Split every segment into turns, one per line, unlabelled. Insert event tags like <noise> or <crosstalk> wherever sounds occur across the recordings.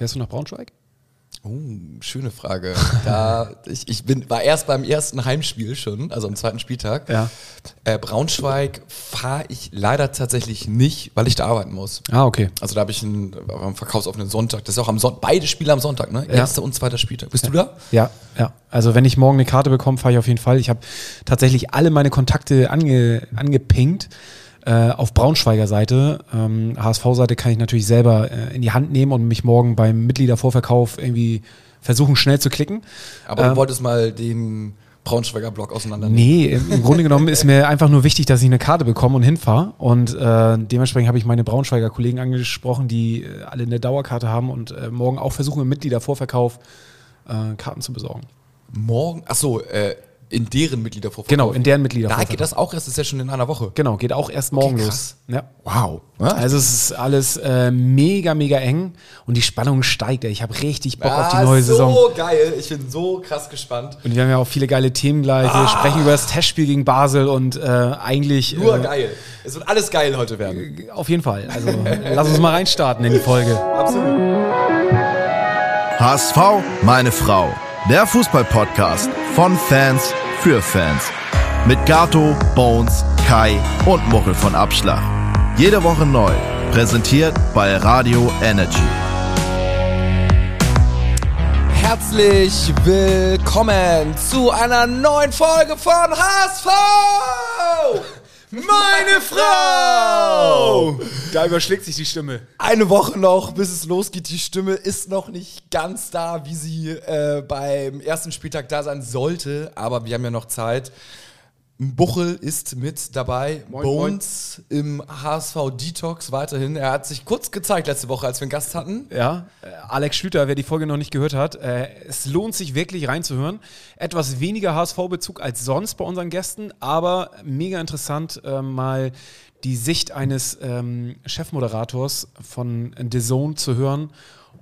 Fährst du nach Braunschweig?
Oh, schöne Frage. Da, <laughs> ich, ich bin, war erst beim ersten Heimspiel schon, also am zweiten Spieltag.
Ja.
Äh, Braunschweig fahre ich leider tatsächlich nicht, weil ich da arbeiten muss.
Ah, okay.
Also da habe ich einen, einen verkaufsoffenen Sonntag. Das ist auch am Sonntag, beide Spiele am Sonntag, ne? Erster und zweiter Spieltag. Bist du da?
Ja, ja. Also wenn ich morgen eine Karte bekomme, fahre ich auf jeden Fall. Ich habe tatsächlich alle meine Kontakte ange, angepinkt. Äh, auf Braunschweiger Seite. Ähm, HSV-Seite kann ich natürlich selber äh, in die Hand nehmen und mich morgen beim Mitgliedervorverkauf irgendwie versuchen, schnell zu klicken.
Aber
Ähm,
du wolltest mal den Braunschweiger Block auseinandernehmen.
Nee, im Grunde genommen ist mir einfach nur wichtig, dass ich eine Karte bekomme und hinfahre. Und äh, dementsprechend habe ich meine Braunschweiger Kollegen angesprochen, die äh, alle eine Dauerkarte haben und äh, morgen auch versuchen, im Mitgliedervorverkauf äh, Karten zu besorgen.
Morgen, achso, äh, in deren Mitgliedervorverkauf.
Genau, in deren
Da
Mitgliedervorverkauf.
geht das auch erst, das ist ja schon in einer Woche.
Genau, geht auch erst morgen
Okay,
los. Ja.
Wow.
Also es ist alles äh, mega, mega eng und die Spannung steigt. Ey. Ich habe richtig Bock auf die
Ah,
neue
so
Saison.
geil. Ich bin so krass gespannt.
Und wir haben ja auch viele geile Themen gleich. Wir sprechen über das Testspiel gegen Basel und äh, eigentlich
Nur
äh,
geil. Es wird alles geil heute werden.
auf jeden Fall. Also lass uns mal reinstarten in die Folge.
Absolut.
HSV, meine Frau. Der Fußball-Podcast von Fans für Fans. Mit Gato, Bones, Kai und Muchel von Abschlag. Jede Woche neu. Präsentiert bei Radio Energy.
Herzlich willkommen zu einer neuen Folge von HSV! <laughs> Meine Frau! <laughs>
Da überschlägt sich die Stimme.
Eine Woche noch, bis es losgeht. Die Stimme ist noch nicht ganz da, wie sie äh, beim ersten Spieltag da sein sollte. Aber wir haben ja noch Zeit. Buchel ist mit dabei.
Moin,
Bones im HSV Detox weiterhin. Er hat sich kurz gezeigt letzte Woche, als wir einen Gast hatten.
Ja, äh, Alex Schlüter, wer die Folge noch nicht gehört hat, äh, es lohnt sich wirklich reinzuhören. Etwas weniger HSV-Bezug als sonst bei unseren Gästen, aber mega interessant, äh, mal die Sicht eines ähm, Chefmoderators von The Zone zu hören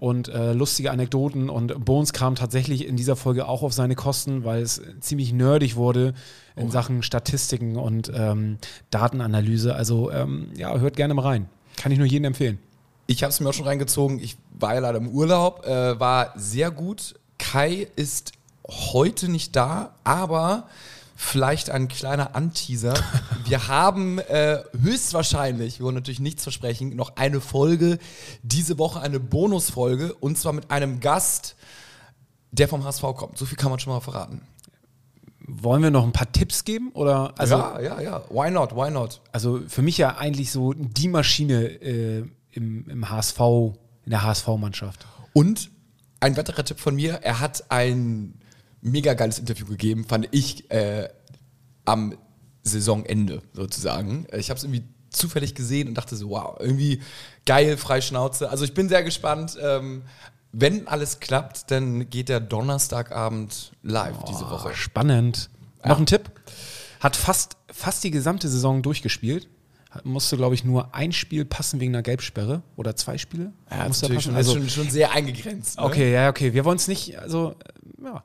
und äh, lustige Anekdoten. Und Bones kam tatsächlich in dieser Folge auch auf seine Kosten, weil es ziemlich nerdig wurde in Sachen Statistiken und ähm, Datenanalyse. Also ähm, ja, hört gerne mal rein. Kann ich nur jedem empfehlen.
Ich habe es mir auch schon reingezogen. Ich war ja leider im Urlaub, äh, war sehr gut. Kai ist heute nicht da, aber vielleicht ein kleiner Anteaser. <laughs> Wir haben äh, höchstwahrscheinlich, wir wollen natürlich nichts versprechen, noch eine Folge, diese Woche eine Bonusfolge und zwar mit einem Gast, der vom HSV kommt. So viel kann man schon mal verraten.
Wollen wir noch ein paar Tipps geben? Oder also,
ja, ja, ja. Why not? Why not?
also für mich ja eigentlich so die Maschine äh, im, im HSV, in der HSV-Mannschaft.
Und ein weiterer Tipp von mir, er hat ein mega geiles Interview gegeben, fand ich, äh, am Saisonende sozusagen. Ich habe es irgendwie zufällig gesehen und dachte so, wow, irgendwie geil, Freischnauze. Also ich bin sehr gespannt. Ähm, wenn alles klappt, dann geht der Donnerstagabend live diese Woche.
Spannend. Noch ein Tipp? Hat fast, fast die gesamte Saison durchgespielt. Musste, glaube ich, nur ein Spiel passen wegen einer Gelbsperre oder zwei Spiele.
Ja, das ist
Musste
natürlich
passen.
schon,
Also,
schon, schon sehr eingegrenzt. Ne?
okay, ja, okay. Wir wollen es nicht, also, äh, ja.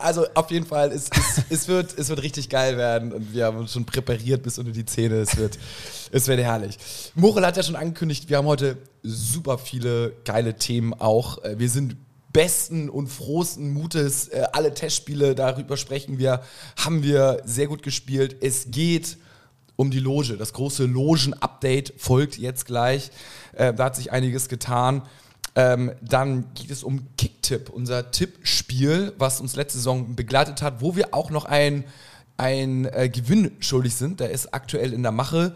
Also auf jeden Fall, es, es, <laughs> es, wird, es wird richtig geil werden und wir haben uns schon präpariert bis unter die Zähne. Es wird, <laughs> es wird herrlich. Morel hat ja schon angekündigt, wir haben heute super viele geile Themen auch. Äh, Wir sind besten und frohsten Mutes. Äh, Alle Testspiele, darüber sprechen wir, haben wir sehr gut gespielt. Es geht um die Loge. Das große Logen-Update folgt jetzt gleich. Äh, da hat sich einiges getan. Ähm, dann geht es um Kicktipp, unser Tippspiel, was uns letzte Saison begleitet hat, wo wir auch noch ein, ein äh, Gewinn schuldig sind. Der ist aktuell in der Mache.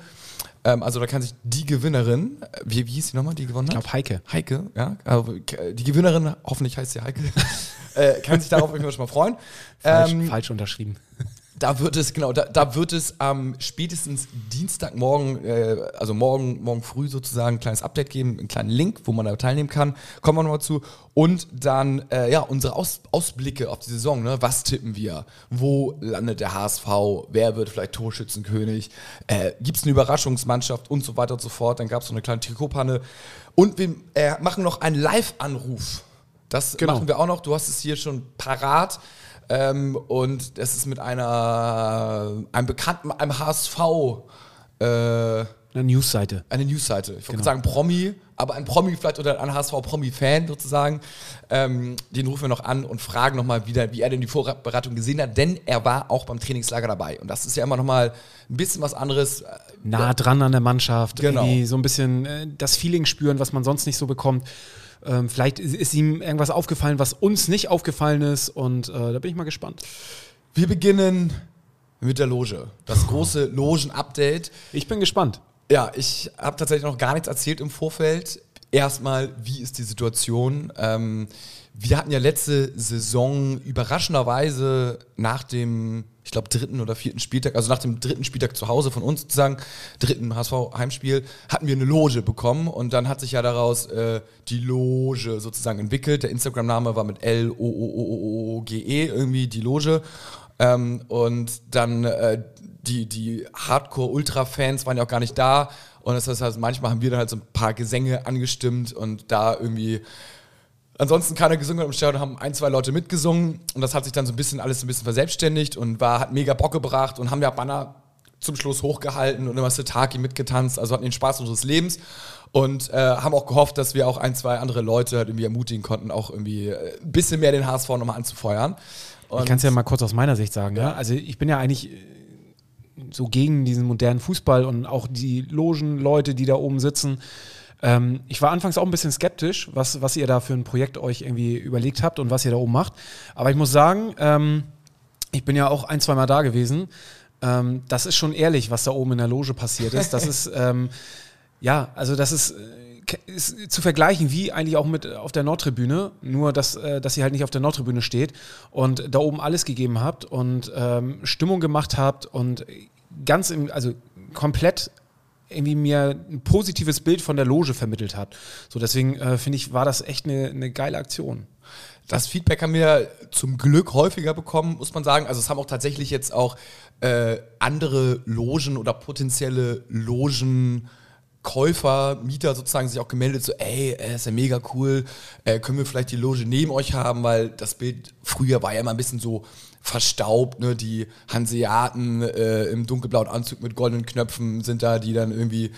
Ähm, also da kann sich die Gewinnerin, äh, wie, wie hieß die nochmal, die gewonnen
Ich
hat?
glaube, Heike.
Heike, ja. Also, die Gewinnerin, hoffentlich heißt sie Heike, <laughs> äh, kann sich darauf schon mal freuen.
Falsch,
Ähm,
falsch unterschrieben.
Da wird es, genau, da, da wird es am spätestens Dienstagmorgen, äh, also morgen, morgen früh sozusagen ein kleines Update geben, einen kleinen Link, wo man da teilnehmen kann. Kommen wir nochmal zu. Und dann, äh, ja, unsere Aus, Ausblicke auf die Saison, ne? Was tippen wir? Wo landet der HSV? Wer wird vielleicht Torschützenkönig? Äh, Gibt es eine Überraschungsmannschaft und so weiter und so fort? Dann gab es so eine kleine Trikotpanne. Und wir äh, machen noch einen Live-Anruf. Das
Genau.
machen wir auch noch. Du hast es hier schon parat. Ähm, und das ist mit einer, einem bekannten, einem HSV, äh,
Eine Newsseite.
Eine Newsseite. Ich wollte
Genau.
sagen Promi, aber ein Promi vielleicht oder ein HSV-Promi-Fan sozusagen. Ähm, den rufen wir noch an und fragen nochmal wieder, wie er denn die Vorbereitung gesehen hat, denn er war auch beim Trainingslager dabei. Und das ist ja immer nochmal ein bisschen was anderes.
Nah dran an der Mannschaft.
Genau.
Irgendwie so ein bisschen äh, das Feeling spüren, was man sonst nicht so bekommt. Ähm, vielleicht ist, ihm irgendwas aufgefallen, was uns nicht aufgefallen ist. Und äh, da bin ich mal gespannt.
Wir beginnen mit der Loge. Das <laughs> große Logen-Update.
Ich bin gespannt.
Ja, ich habe tatsächlich noch gar nichts erzählt im Vorfeld. Erstmal, wie ist die Situation? Ähm, wir hatten ja letzte Saison überraschenderweise nach dem, ich glaube, dritten oder vierten Spieltag, also nach dem dritten Spieltag zu Hause von uns sozusagen, dritten HSV-Heimspiel, hatten wir eine Loge bekommen und dann hat sich ja daraus äh, die Loge sozusagen entwickelt. Der Instagram-Name war mit L-O-O-O-O-G-E, irgendwie die Loge. Ähm, und dann äh, die, die Hardcore-Ultra-Fans waren ja auch gar nicht da. Und das heißt, manchmal haben wir dann halt so ein paar Gesänge angestimmt und da irgendwie ansonsten keiner gesungen hat im Stadion, haben ein, zwei Leute mitgesungen und das hat sich dann so ein bisschen alles ein bisschen verselbstständigt und war, hat mega Bock gebracht und haben ja Banner zum Schluss hochgehalten und immer Setaki mitgetanzt, also hatten den Spaß unseres Lebens und äh, haben auch gehofft, dass wir auch ein, zwei andere Leute halt irgendwie ermutigen konnten, auch irgendwie äh, ein bisschen mehr den HSV nochmal anzufeuern.
Ich
Und
kann es ja mal kurz aus meiner Sicht sagen. Ja.
Ja.
Also ich bin ja eigentlich äh, so gegen diesen modernen Fußball und auch die Logenleute, die da oben sitzen. Ähm, ich war anfangs auch ein bisschen skeptisch, was, was ihr da für ein Projekt euch irgendwie überlegt habt und was ihr da oben macht. Aber ich muss sagen, ähm, ich bin ja auch ein, zwei Mal da gewesen. Ähm, das ist schon ehrlich, was da oben in der Loge passiert ist. Das ist, <laughs> ähm, ja, also das ist, äh, ist zu vergleichen wie eigentlich auch mit äh, auf der Nordtribüne, nur dass, äh, dass ihr halt nicht auf der Nordtribüne steht und da oben alles gegeben habt und ähm, Stimmung gemacht habt und ganz im, also komplett irgendwie mir ein positives Bild von der Loge vermittelt habt. So deswegen äh, finde ich, war das echt eine, eine geile Aktion.
Das Feedback haben wir zum Glück häufiger bekommen, muss man sagen. Also es haben auch tatsächlich jetzt auch äh, andere Logen oder potenzielle Logenkäufer, Mieter sozusagen sich auch gemeldet, so ey, äh, ist ja mega cool, äh, können wir vielleicht die Loge neben euch haben, weil das Bild früher war ja immer ein bisschen so verstaubt, ne? die Hanseaten äh, im dunkelblauen Anzug mit goldenen Knöpfen sind da, die dann irgendwie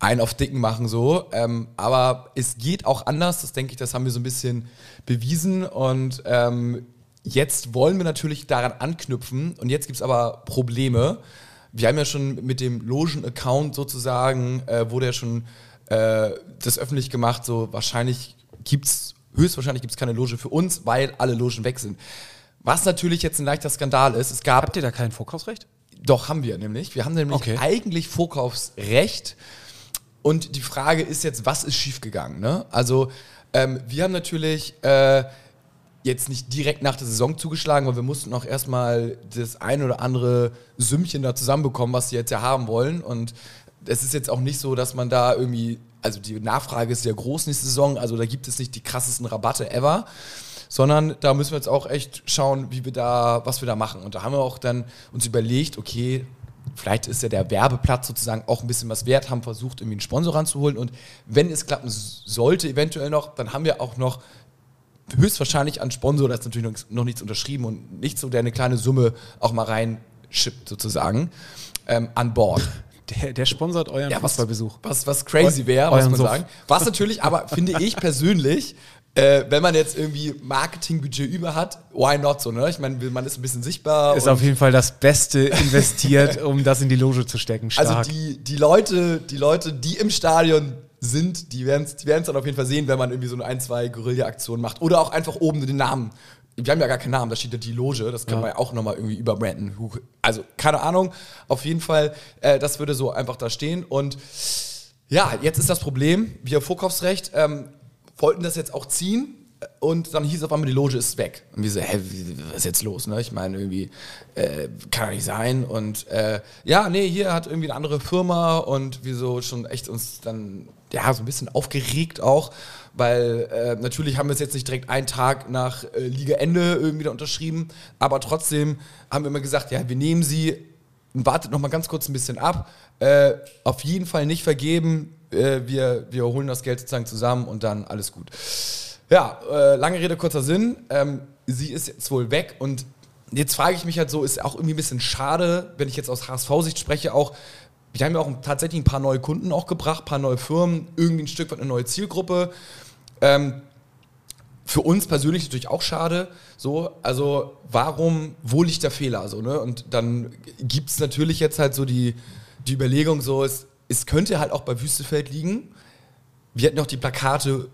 einen auf Dicken machen so. Ähm, aber es geht auch anders, das denke ich, das haben wir so ein bisschen bewiesen. Und ähm, jetzt wollen wir natürlich daran anknüpfen. Und jetzt gibt es aber Probleme. Wir haben ja schon mit dem Logen-Account sozusagen, äh, wurde ja schon äh, das öffentlich gemacht, so wahrscheinlich gibt es, höchstwahrscheinlich gibt es keine Loge für uns, weil alle Logen weg sind. Was natürlich jetzt ein leichter Skandal ist, es gab
Habt ihr da kein Vorkaufsrecht?
doch, haben wir nämlich. Wir haben nämlich
Okay.
eigentlich Vorkaufsrecht. Und die Frage ist jetzt, was ist schiefgegangen? Ne? Also, ähm, wir haben natürlich äh, jetzt nicht direkt nach der Saison zugeschlagen, weil wir mussten auch erstmal das ein oder andere Sümmchen da zusammenbekommen, was sie jetzt ja haben wollen. Und es ist jetzt auch nicht so, dass man da irgendwie, also die Nachfrage ist sehr groß nächste Saison, also da gibt es nicht die krassesten Rabatte ever sondern da müssen wir jetzt auch echt schauen, wie wir da, was wir da machen. Und da haben wir auch dann uns überlegt, okay, vielleicht ist ja der Werbeplatz sozusagen auch ein bisschen was wert, haben versucht, irgendwie einen Sponsor ranzuholen. Und wenn es klappen sollte, eventuell noch, dann haben wir auch noch höchstwahrscheinlich an Sponsor, da ist natürlich noch, nichts unterschrieben und nicht so, der eine kleine Summe auch mal reinschippt sozusagen, ähm, an Bord. <laughs>
Der, der sponsert euren
Ja, was,
Fußballbesuch.
was, was crazy wäre, muss man
Suff.
sagen. Was natürlich, aber finde ich <laughs> persönlich, äh, wenn man jetzt irgendwie Marketingbudget über hat, why not so, ne? Ich meine, man ist ein bisschen sichtbar.
Ist auf jeden Fall das Beste investiert, um das in die Loge zu stecken. Stark.
also die, die Leute, die Leute, die im Stadion sind, die werden es die werden's dann auf jeden Fall sehen, wenn man irgendwie so eine ein, zwei Guerilla-Aktionen macht. Oder auch einfach oben den Namen. Wir haben ja gar keinen Namen, da steht ja die Loge, das kann
Ja.
man ja auch nochmal irgendwie überbranden. Also, keine Ahnung, auf jeden Fall, äh, das würde so einfach da stehen. Und ja, jetzt ist das Problem, wir Vorkaufsrecht ähm, wollten das jetzt auch ziehen und dann hieß auf einmal, die Loge ist weg. Und wir so, hä, was ist jetzt los? Ne? Ich meine, irgendwie, äh, kann doch nicht sein. Und äh, ja, nee, hier hat irgendwie eine andere Firma und wir so schon echt uns dann, ja, so ein bisschen aufgeregt auch, weil äh, natürlich haben wir es jetzt nicht direkt einen Tag nach äh, Ligaende irgendwie da unterschrieben, aber trotzdem haben wir immer gesagt, ja, wir nehmen sie, wartet noch mal ganz kurz ein bisschen ab. Äh, auf jeden Fall nicht vergeben. Äh, wir, wir holen das Geld sozusagen zusammen und dann alles gut. Ja, äh, lange Rede, kurzer Sinn. Ähm, sie ist jetzt wohl weg und jetzt frage ich mich halt so, ist auch irgendwie ein bisschen schade, wenn ich jetzt aus HSV-Sicht spreche, auch wir haben ja auch tatsächlich ein paar neue Kunden auch gebracht, ein paar neue Firmen, irgendwie ein Stück weit eine neue Zielgruppe. Ähm, für uns persönlich natürlich auch schade. So, also warum, wo liegt der Fehler? So, ne? Und dann gibt es natürlich jetzt halt so die, die Überlegung, so, es, es könnte halt auch bei Wüstefeld liegen. Wir hatten noch die Plakate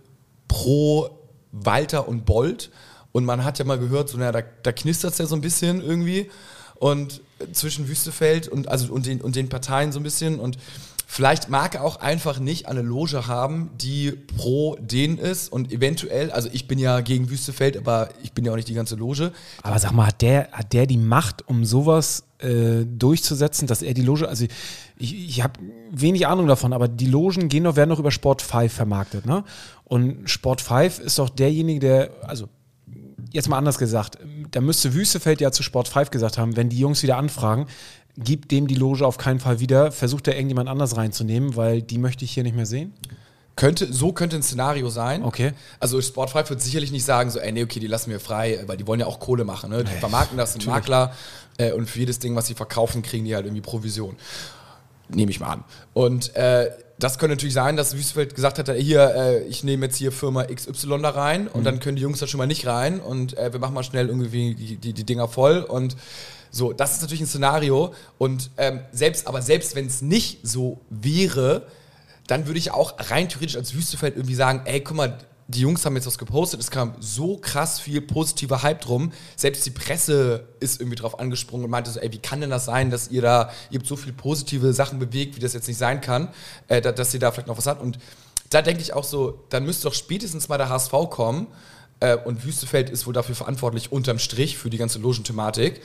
pro Walter und Bolt. Und man hat ja mal gehört, so, naja, da, da knistert es ja so ein bisschen irgendwie. Und zwischen Wüstefeld und, also, und, den, und den Parteien so ein bisschen. Und Vielleicht mag er auch einfach nicht eine Loge haben, die pro den ist und eventuell, also ich bin ja gegen Wüstefeld, aber ich bin ja auch nicht die ganze Loge.
Aber sag mal, hat der, hat der die Macht, um sowas äh, durchzusetzen, dass er die Loge, also ich, ich habe wenig Ahnung davon, aber die Logen gehen doch, werden doch über Sport 5 vermarktet, ne? Und Sport 5 ist doch derjenige, der, also jetzt mal anders gesagt, da müsste Wüstefeld ja zu Sport 5 gesagt haben, wenn die Jungs wieder anfragen, gibt dem die Loge auf keinen Fall wieder, versucht er irgendjemand anders reinzunehmen, weil die möchte ich hier nicht mehr sehen?
Könnte, so könnte ein Szenario sein.
Okay.
Also Sportfrei wird sicherlich nicht sagen, so, ey, nee, okay, die lassen wir frei, weil die wollen ja auch Kohle machen. Ne? Die nee, vermarkten das, sind Makler äh, und für jedes Ding, was sie verkaufen, kriegen die halt irgendwie Provision. Nehme ich mal an. Und äh, das könnte natürlich sein, dass Wüstefeld gesagt hat, hier, äh, ich nehme jetzt hier Firma XY da rein und mhm. dann können die Jungs da schon mal nicht rein und äh, wir machen mal schnell irgendwie die, die, die Dinger voll und so, das ist natürlich ein Szenario. Und ähm, selbst, aber selbst wenn es nicht so wäre, dann würde ich auch rein theoretisch als Wüstefeld irgendwie sagen, ey, guck mal, die Jungs haben jetzt was gepostet, es kam so krass viel positiver Hype drum. Selbst die Presse ist irgendwie drauf angesprungen und meinte so, ey, wie kann denn das sein, dass ihr da, ihr habt so viele positive Sachen bewegt, wie das jetzt nicht sein kann, äh, dass ihr da vielleicht noch was habt. Und da denke ich auch so, dann müsste doch spätestens mal der HSV kommen äh, und Wüstefeld ist wohl dafür verantwortlich, unterm Strich, für die ganze Logenthematik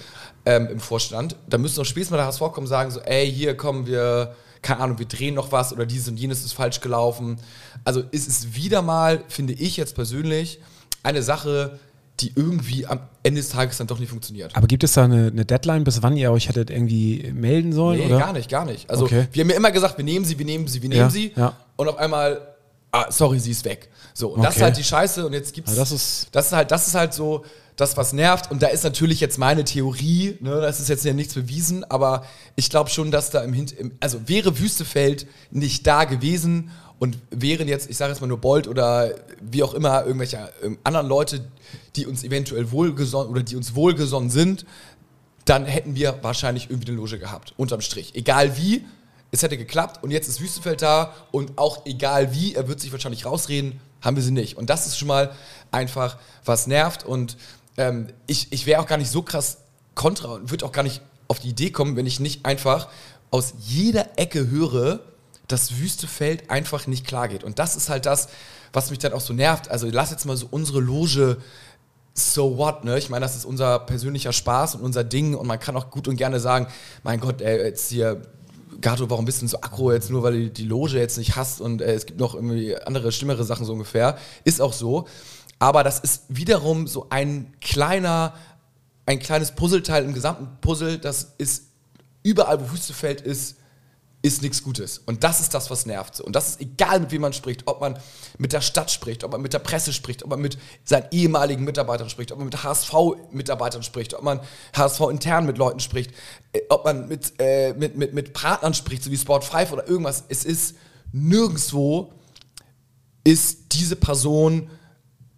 ähm, im Vorstand. Da müssen noch spätestens mal der HSV kommen und sagen, so, ey, hier kommen wir, keine Ahnung, wir drehen noch was oder dieses und jenes ist falsch gelaufen. Also ist es wieder mal, finde ich jetzt persönlich, eine Sache, die irgendwie am Ende des Tages dann doch nicht funktioniert.
Aber gibt es da eine, eine Deadline, bis wann ihr euch hättet irgendwie melden sollen? Nee, oder?
gar nicht, gar nicht. Also okay. wir haben ja immer gesagt, wir nehmen sie, wir nehmen sie, wir nehmen
ja,
sie.
Ja.
Und auf einmal ah, sorry, sie ist weg. So, und okay. das ist halt die Scheiße und jetzt gibt's.
Ja, das, ist
das ist halt, das ist halt so, das, was nervt. Und da ist natürlich jetzt meine Theorie, ne, das ist jetzt ja nichts bewiesen, aber ich glaube schon, dass da im Hintergrund, also wäre Wüstefeld nicht da gewesen und wären jetzt, ich sage jetzt mal nur Bolt oder wie auch immer, irgendwelche ähm, anderen Leute, die uns eventuell wohlgesonnen oder die uns wohlgesonnen sind, dann hätten wir wahrscheinlich irgendwie eine Loge gehabt, unterm Strich. Egal wie, es hätte geklappt und jetzt ist Wüstefeld da und auch egal wie, er wird sich wahrscheinlich rausreden, haben wir sie nicht. Und das ist schon mal einfach, was nervt und ähm, ich, ich wäre auch gar nicht so krass kontra und würde auch gar nicht auf die Idee kommen, wenn ich nicht einfach aus jeder Ecke höre, dass Wüstefeld einfach nicht klar geht. Und das ist halt das, was mich dann auch so nervt. Also lass jetzt mal so unsere Loge so what, ne? Ich meine, das ist unser persönlicher Spaß und unser Ding und man kann auch gut und gerne sagen, mein Gott, ey, jetzt hier Gato, warum bist du denn so aggro jetzt nur, weil du die Loge jetzt nicht hast und äh, es gibt noch irgendwie andere, schlimmere Sachen so ungefähr. Ist auch so. Aber das ist wiederum so ein kleiner, ein kleines Puzzleteil im gesamten Puzzle, das ist überall, wo Wüstefeld ist, ist nichts Gutes. Und das ist das, was nervt. Und das ist egal, mit wem man spricht. Ob man mit der Stadt spricht, ob man mit der Presse spricht, ob man mit seinen ehemaligen Mitarbeitern spricht, ob man mit HSV-Mitarbeitern spricht, ob man HSV-intern mit Leuten spricht, äh, ob man mit, äh, mit, mit, mit Partnern spricht, so wie Sport 5 oder irgendwas. Es ist nirgendwo ist diese Person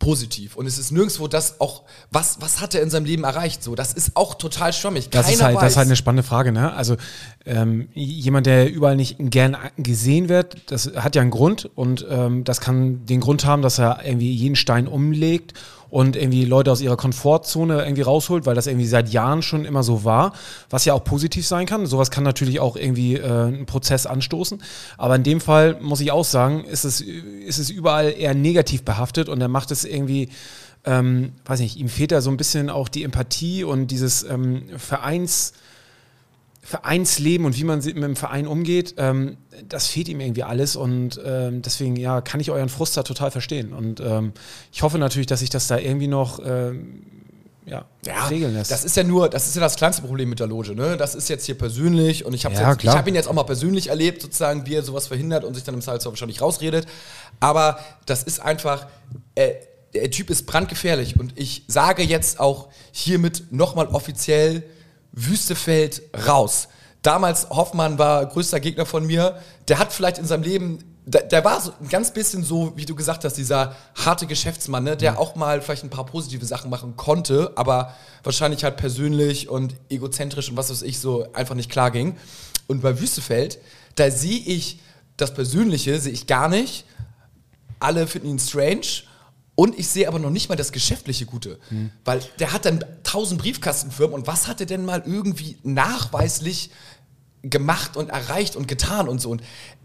positiv. Und es ist nirgendwo das auch, was, was hat er in seinem Leben erreicht? So, das ist auch total schwammig.
Das ist, halt, das ist halt eine spannende Frage, ne? Also ähm, jemand, der überall nicht gern gesehen wird, das hat ja einen Grund und ähm, das kann den Grund haben, dass er irgendwie jeden Stein umlegt und irgendwie Leute aus ihrer Komfortzone irgendwie rausholt, weil das irgendwie seit Jahren schon immer so war, was ja auch positiv sein kann. Sowas kann natürlich auch irgendwie äh, einen Prozess anstoßen. Aber in dem Fall muss ich auch sagen, ist es, ist es überall eher negativ behaftet und er macht es irgendwie ähm, weiß nicht, ihm fehlt da so ein bisschen auch die Empathie und dieses ähm, Vereins, Vereinsleben und wie man mit dem Verein umgeht, ähm, das fehlt ihm irgendwie alles und ähm, deswegen ja, kann ich euren Frust da total verstehen. Und ähm, ich hoffe natürlich, dass sich das da irgendwie noch ähm, ja,
ja, regeln lässt. Das ist ja nur, das ist ja das kleinste Problem mit der Loge. Ne? Das ist jetzt hier persönlich und ich habe
ja,
hab ihn jetzt auch mal persönlich erlebt, sozusagen, wie er sowas verhindert und sich dann im Salzau wahrscheinlich rausredet. Aber das ist einfach. Äh, der Typ ist brandgefährlich und ich sage jetzt auch hiermit nochmal offiziell Wüstefeld raus. damals Hoffmann war größter Gegner von mir. Der hat vielleicht in seinem Leben der, der war so ein ganz bisschen so, wie du gesagt hast, dieser harte Geschäftsmann, ne, der mhm. auch mal vielleicht ein paar positive Sachen machen konnte, aber wahrscheinlich halt persönlich und egozentrisch und was weiß ich so einfach nicht klar ging. Und bei Wüstefeld, da sehe ich das Persönliche, sehe ich gar nicht. Alle finden ihn strange. Und ich sehe aber noch nicht mal das geschäftliche Gute. Hm. Weil der hat dann tausend Briefkastenfirmen und was hat er denn mal irgendwie nachweislich gemacht und erreicht und getan und so. Und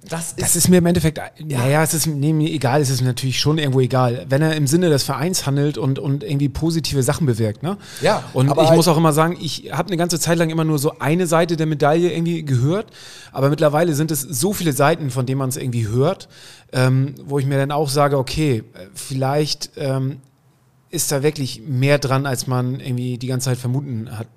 das ist, das ist mir im Endeffekt, ja. naja, es ist nee, mir egal, es ist natürlich schon irgendwo egal. Wenn er im Sinne des Vereins handelt und, und irgendwie positive Sachen bewirkt, ne?
Ja.
Und ich halt muss auch immer sagen, ich habe eine ganze Zeit lang immer nur so eine Seite der Medaille irgendwie gehört, aber mittlerweile sind es so viele Seiten, von denen man es irgendwie hört, ähm, wo ich mir dann auch sage, okay, vielleicht ähm, ist da wirklich mehr dran, als man irgendwie die ganze Zeit vermuten hat.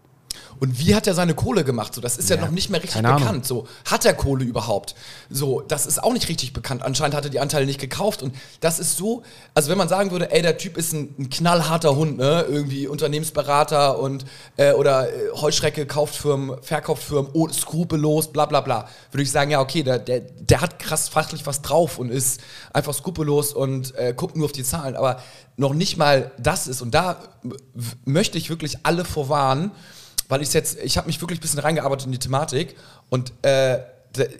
Und wie hat er seine Kohle gemacht? So, das ist ja, ja noch nicht mehr richtig bekannt. So, hat er Kohle überhaupt? So, das ist auch nicht richtig bekannt. Anscheinend hat er die Anteile nicht gekauft. Und das ist so, also wenn man sagen würde, ey, der Typ ist ein, ein knallharter Hund, ne? Irgendwie Unternehmensberater und äh, oder äh, Heuschrecke kauft Firmen, verkauft Firmen, oh, skrupellos, bla bla bla. Würde ich sagen, ja, okay, der, der, der hat krass fachlich was drauf und ist einfach skrupellos und äh, guckt nur auf die Zahlen. Aber noch nicht mal das ist. Und da möchte ich wirklich alle vorwarnen weil ich jetzt, ich habe mich wirklich ein bisschen reingearbeitet in die Thematik und äh,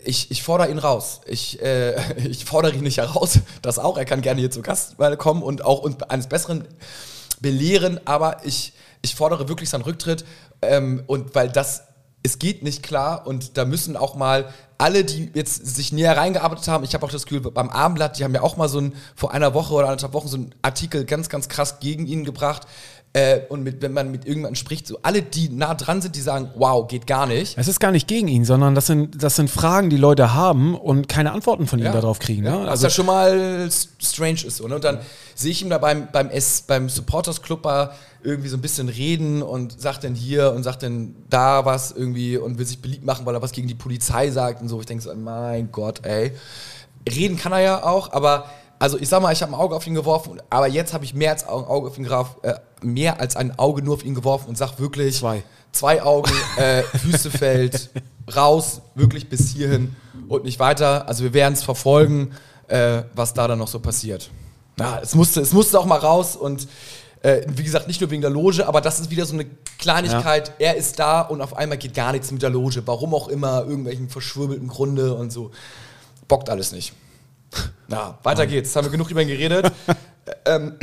ich, ich fordere ihn raus. Ich, äh, <laughs> ich fordere ihn nicht heraus, das auch. Er kann gerne hier zu Gast kommen und auch uns eines Besseren belehren, aber ich, ich fordere wirklich seinen Rücktritt ähm, und weil das es geht nicht klar und da müssen auch mal alle, die jetzt sich näher reingearbeitet haben, ich habe auch das Gefühl, beim Abendblatt, die haben ja auch mal so ein, vor einer Woche oder anderthalb Wochen so einen Artikel ganz, ganz krass gegen ihn gebracht, äh, und mit, wenn man mit irgendjemandem spricht, so alle, die nah dran sind, die sagen, wow, geht gar nicht.
Es ist gar nicht gegen ihn, sondern das sind, das sind Fragen, die Leute haben und keine Antworten von ihm
ja.
darauf kriegen. Ne? Ja,
also, was ja schon mal strange ist. So, ne? Und dann sehe ich ihn da beim, beim, S, beim Supporters Club irgendwie so ein bisschen reden und sagt dann hier und sagt dann da was irgendwie und will sich beliebt machen, weil er was gegen die Polizei sagt und so. Ich denke so, mein Gott, ey. Reden kann er ja auch, aber also ich sag mal, ich habe ein Auge auf ihn geworfen, aber jetzt habe ich mehr als ein Auge auf ihn geworfen, äh, mehr als ein Auge nur auf ihn geworfen und sag wirklich
zwei,
zwei Augen, äh, Wüstefeld, <laughs> raus, wirklich bis hierhin und nicht weiter. Also wir werden es verfolgen, äh, was da dann noch so passiert. Ja, es musste, es musste auch mal raus und äh, wie gesagt, nicht nur wegen der Loge, aber das ist wieder so eine Kleinigkeit. Ja. Er ist da und auf einmal geht gar nichts mit der Loge. Warum auch immer, irgendwelchen verschwurbelten Gründe und so. Bockt alles nicht. Na, weiter geht's. Haben wir genug über ihn geredet. <laughs> ähm,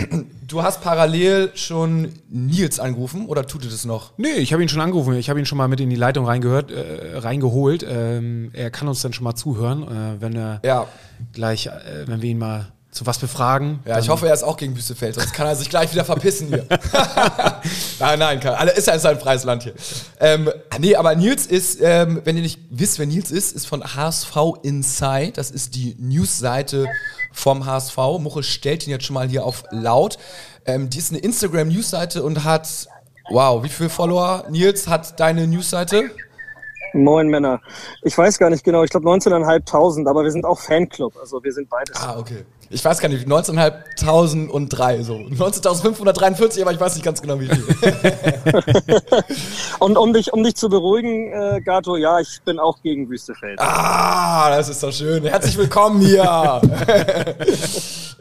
du hast parallel schon Nils angerufen oder tut er das noch?
Nee, ich habe ihn schon angerufen. Ich habe ihn schon mal mit in die Leitung reingehört, äh, reingeholt. Ähm, er kann uns dann schon mal zuhören, äh, wenn er
ja.
gleich, äh, wenn wir ihn mal zu was befragen.
Ja, ich hoffe, er ist auch gegen Wüstefeld, sonst kann er sich gleich wieder verpissen hier. <laughs> <laughs> nein, nein, kann, ist ja ein freies Land hier. Ähm, nee, aber Nils ist, ähm, wenn ihr nicht wisst, wer Nils ist, ist von HSV Inside. Das ist die Newsseite vom HSV. Muche stellt ihn jetzt schon mal hier auf laut. Ähm, die ist eine Instagram-Newsseite und hat, wow, wie viele Follower, Nils, hat deine Newsseite?
Moin Männer. Ich weiß gar nicht genau, ich glaube 19.500, aber wir sind auch Fanclub, also wir sind beides.
Ah, okay. Ich weiß gar nicht, 19.503, so. 19.543, aber ich weiß nicht ganz genau, wie viel. <laughs>
und um dich, um dich zu beruhigen, äh, Gato, ja, ich bin auch gegen Wüstefeld.
Ah, das ist doch schön. Herzlich willkommen hier. <laughs>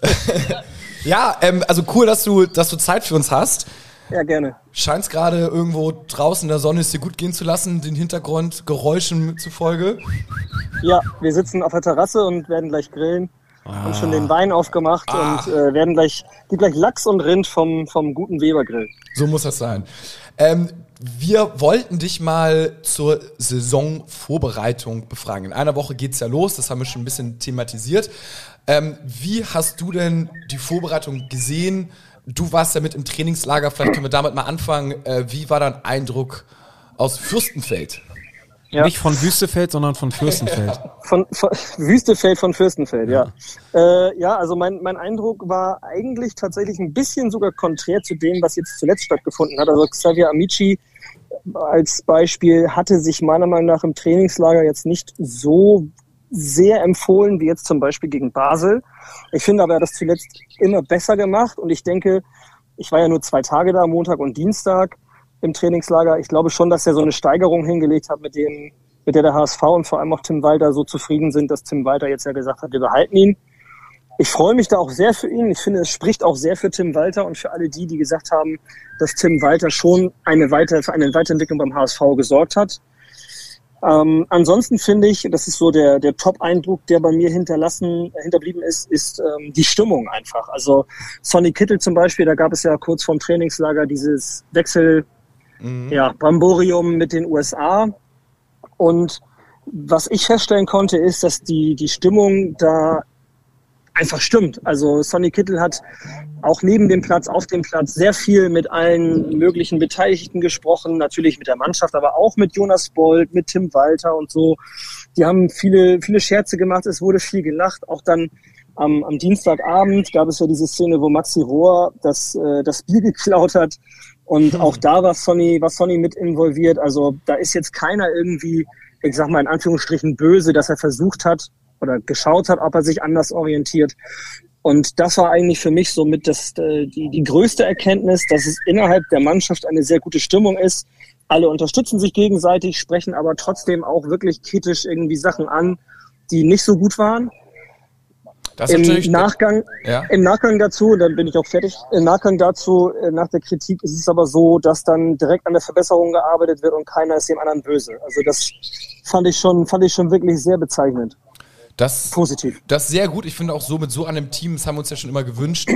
<laughs> ja, ähm, also cool, dass du, dass du Zeit für uns hast.
Ja, gerne.
Scheint es gerade irgendwo draußen in der Sonne es dir gut gehen zu lassen, den Hintergrund Geräuschen zufolge?
Ja, wir sitzen auf der Terrasse und werden gleich grillen. Ah. Haben schon den Wein aufgemacht ah. und äh, werden gleich, gibt gleich Lachs und Rind vom, vom guten Webergrill.
So muss das sein. Ähm, wir wollten dich mal zur Saisonvorbereitung befragen. In einer Woche geht's ja los, das haben wir schon ein bisschen thematisiert. Ähm, wie hast du denn die Vorbereitung gesehen? Du warst ja mit im Trainingslager, vielleicht können wir damit mal anfangen. Äh, wie war dein Eindruck aus Fürstenfeld?
Ja. Nicht von Wüstefeld, sondern von Fürstenfeld. <laughs>
Von, von Wüstefeld von Fürstenfeld, ja. Ja, äh, ja also mein, mein Eindruck war eigentlich tatsächlich ein bisschen sogar konträr zu dem, was jetzt zuletzt stattgefunden hat. Also Xavier Amici als Beispiel hatte sich meiner Meinung nach im Trainingslager jetzt nicht so sehr empfohlen wie jetzt zum Beispiel gegen Basel. Ich finde aber, er hat das zuletzt immer besser gemacht und ich denke, ich war ja nur zwei Tage da, Montag und Dienstag im Trainingslager. Ich glaube schon, dass er so eine Steigerung hingelegt hat mit dem mit der der HSV und vor allem auch Tim Walter so zufrieden sind, dass Tim Walter jetzt ja gesagt hat, wir behalten ihn. Ich freue mich da auch sehr für ihn. Ich finde, es spricht auch sehr für Tim Walter und für alle die, die gesagt haben, dass Tim Walter schon eine weiter, für eine Weiterentwicklung beim HSV gesorgt hat. Ähm, ansonsten finde ich, das ist so der, der Top-Eindruck, der bei mir hinterlassen, hinterblieben ist, ist ähm, die Stimmung einfach. Also Sonny Kittel zum Beispiel, da gab es ja kurz vorm Trainingslager dieses Wechsel, mhm. ja, Bramborium mit den USA. Und was ich feststellen konnte, ist, dass die, die Stimmung da einfach stimmt. Also Sonny Kittel hat auch neben dem Platz, auf dem Platz sehr viel mit allen möglichen Beteiligten gesprochen, natürlich mit der Mannschaft, aber auch mit Jonas Bold, mit Tim Walter und so. Die haben viele, viele Scherze gemacht, es wurde viel gelacht. Auch dann am, am Dienstagabend gab es ja diese Szene, wo Maxi Rohr das, äh, das Bier geklaut hat. Und hm. auch da war Sonny, war Sonny mit involviert. Also da ist jetzt keiner irgendwie, ich sag mal in Anführungsstrichen, böse, dass er versucht hat, oder geschaut hat, ob er sich anders orientiert. Und das war eigentlich für mich somit das, äh, die, die größte Erkenntnis, dass es innerhalb der Mannschaft eine sehr gute Stimmung ist. Alle unterstützen sich gegenseitig, sprechen aber trotzdem auch wirklich kritisch irgendwie Sachen an, die nicht so gut waren. Das Im Nachgang, ja. Im Nachgang dazu, dann bin ich auch fertig, im Nachgang dazu, äh, nach der Kritik ist es aber so, dass dann direkt an der Verbesserung gearbeitet wird und keiner ist dem anderen böse. Also das fand ich schon, fand ich schon wirklich sehr bezeichnend.
Das,
Positiv.
Das ist sehr gut. Ich finde auch so mit so einem Team, das haben wir uns ja schon immer gewünscht.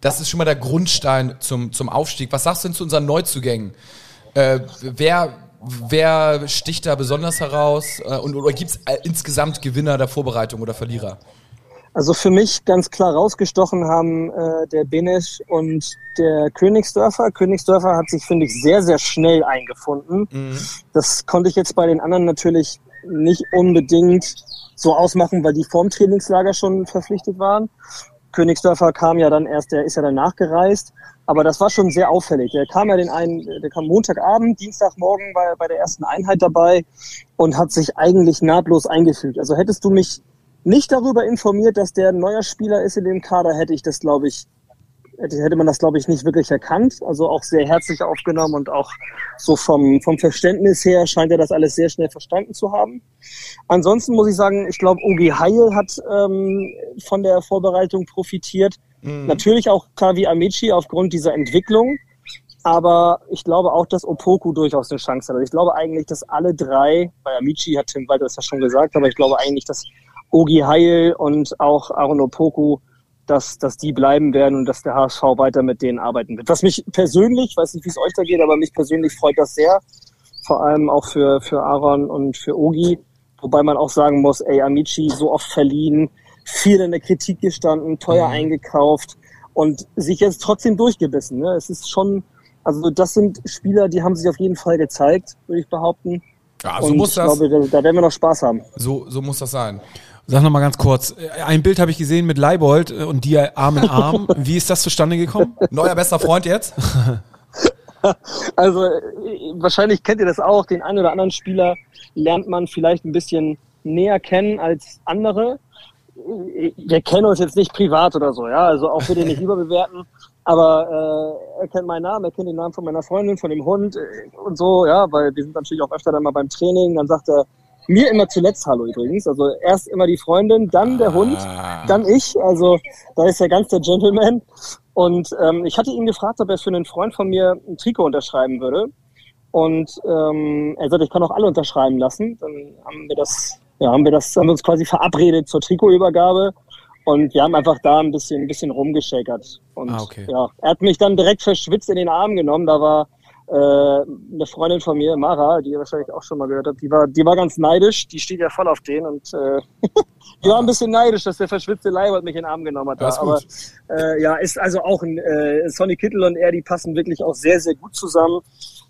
Das ist schon mal der Grundstein zum, zum Aufstieg. Was sagst du denn zu unseren Neuzugängen? Äh, wer, wer sticht da besonders heraus? Äh, und, oder gibt es äh, insgesamt Gewinner der Vorbereitung oder Verlierer?
Also für mich ganz klar rausgestochen haben äh, der Benesch und der Königsdörfer. Königsdörfer hat sich, finde ich, sehr, sehr schnell eingefunden. Mhm. Das konnte ich jetzt bei den anderen natürlich nicht unbedingt so ausmachen, weil die vorm Trainingslager schon verpflichtet waren. Königsdörfer kam ja dann erst, der ist ja dann nachgereist. Aber das war schon sehr auffällig. Der kam ja den einen, der kam Montagabend, Dienstagmorgen bei, bei der ersten Einheit dabei und hat sich eigentlich nahtlos eingefügt. Also hättest du mich nicht darüber informiert, dass der ein neuer Spieler ist in dem Kader, hätte ich das, glaube ich, hätte man das, glaube ich, nicht wirklich erkannt. Also auch sehr herzlich aufgenommen und auch so vom, vom Verständnis her scheint er das alles sehr schnell verstanden zu haben. Ansonsten muss ich sagen, ich glaube, Ogi Heil hat ähm, von der Vorbereitung profitiert. Mhm. Natürlich auch Kavi Amici aufgrund dieser Entwicklung. Aber ich glaube auch, dass Opoku durchaus eine Chance hat. Also ich glaube eigentlich, dass alle drei, bei Amici hat Tim Walter das ja schon gesagt, aber ich glaube eigentlich, dass Ogi Heil und auch Aaron Opoku dass, dass die bleiben werden und dass der HSV weiter mit denen arbeiten wird. Was mich persönlich, weiß nicht, wie es euch da geht, aber mich persönlich freut das sehr. Vor allem auch für, für Aaron und für Ogi. Wobei man auch sagen muss, ey, Amici so oft verliehen, viel in der Kritik gestanden, teuer mhm. eingekauft und sich jetzt trotzdem durchgebissen. Ne? Es ist schon, also das sind Spieler, die haben sich auf jeden Fall gezeigt, würde ich behaupten.
Ja, so und muss das.
Ich glaube, da, da werden wir noch Spaß haben.
So, so muss das sein.
Sag noch mal ganz kurz, ein Bild habe ich gesehen mit Leibold und dir Arm in Arm. <laughs> Wie ist das zustande gekommen?
Neuer bester Freund jetzt? <laughs>
Also wahrscheinlich kennt ihr das auch. Den einen oder anderen Spieler lernt man vielleicht ein bisschen näher kennen als andere. Wir kennen uns jetzt nicht privat oder so, ja. Also auch bitte nicht <laughs> überbewerten. Aber äh, er kennt meinen Namen, er kennt den Namen von meiner Freundin, von dem Hund äh, und so, ja, weil wir sind natürlich auch öfter dann mal beim Training. Dann sagt er, mir immer zuletzt Hallo übrigens. Also erst immer die Freundin, dann der Hund, ah. dann ich. Also da ist er ganz der Gentleman. Und ähm, ich hatte ihn gefragt, ob er für einen Freund von mir ein Trikot unterschreiben würde. Und ähm, er sagte, ich kann auch alle unterschreiben lassen. Dann haben wir das, ja, haben wir das, haben wir uns quasi verabredet zur Trikotübergabe. Und wir haben einfach da ein bisschen, ein bisschen rumgeschäkert. Und ah, okay. ja, er hat mich dann direkt verschwitzt in den Arm genommen. Da war äh, eine Freundin von mir, Mara, die ihr wahrscheinlich auch schon mal gehört habt, die war, die war ganz neidisch, die steht ja voll auf den und äh, <laughs> die war ein bisschen neidisch, dass der verschwitzte Leibert mich in den Arm genommen hat. Da. Aber äh, ja, ist also auch ein äh, Sonny Kittel und er, die passen wirklich auch sehr, sehr gut zusammen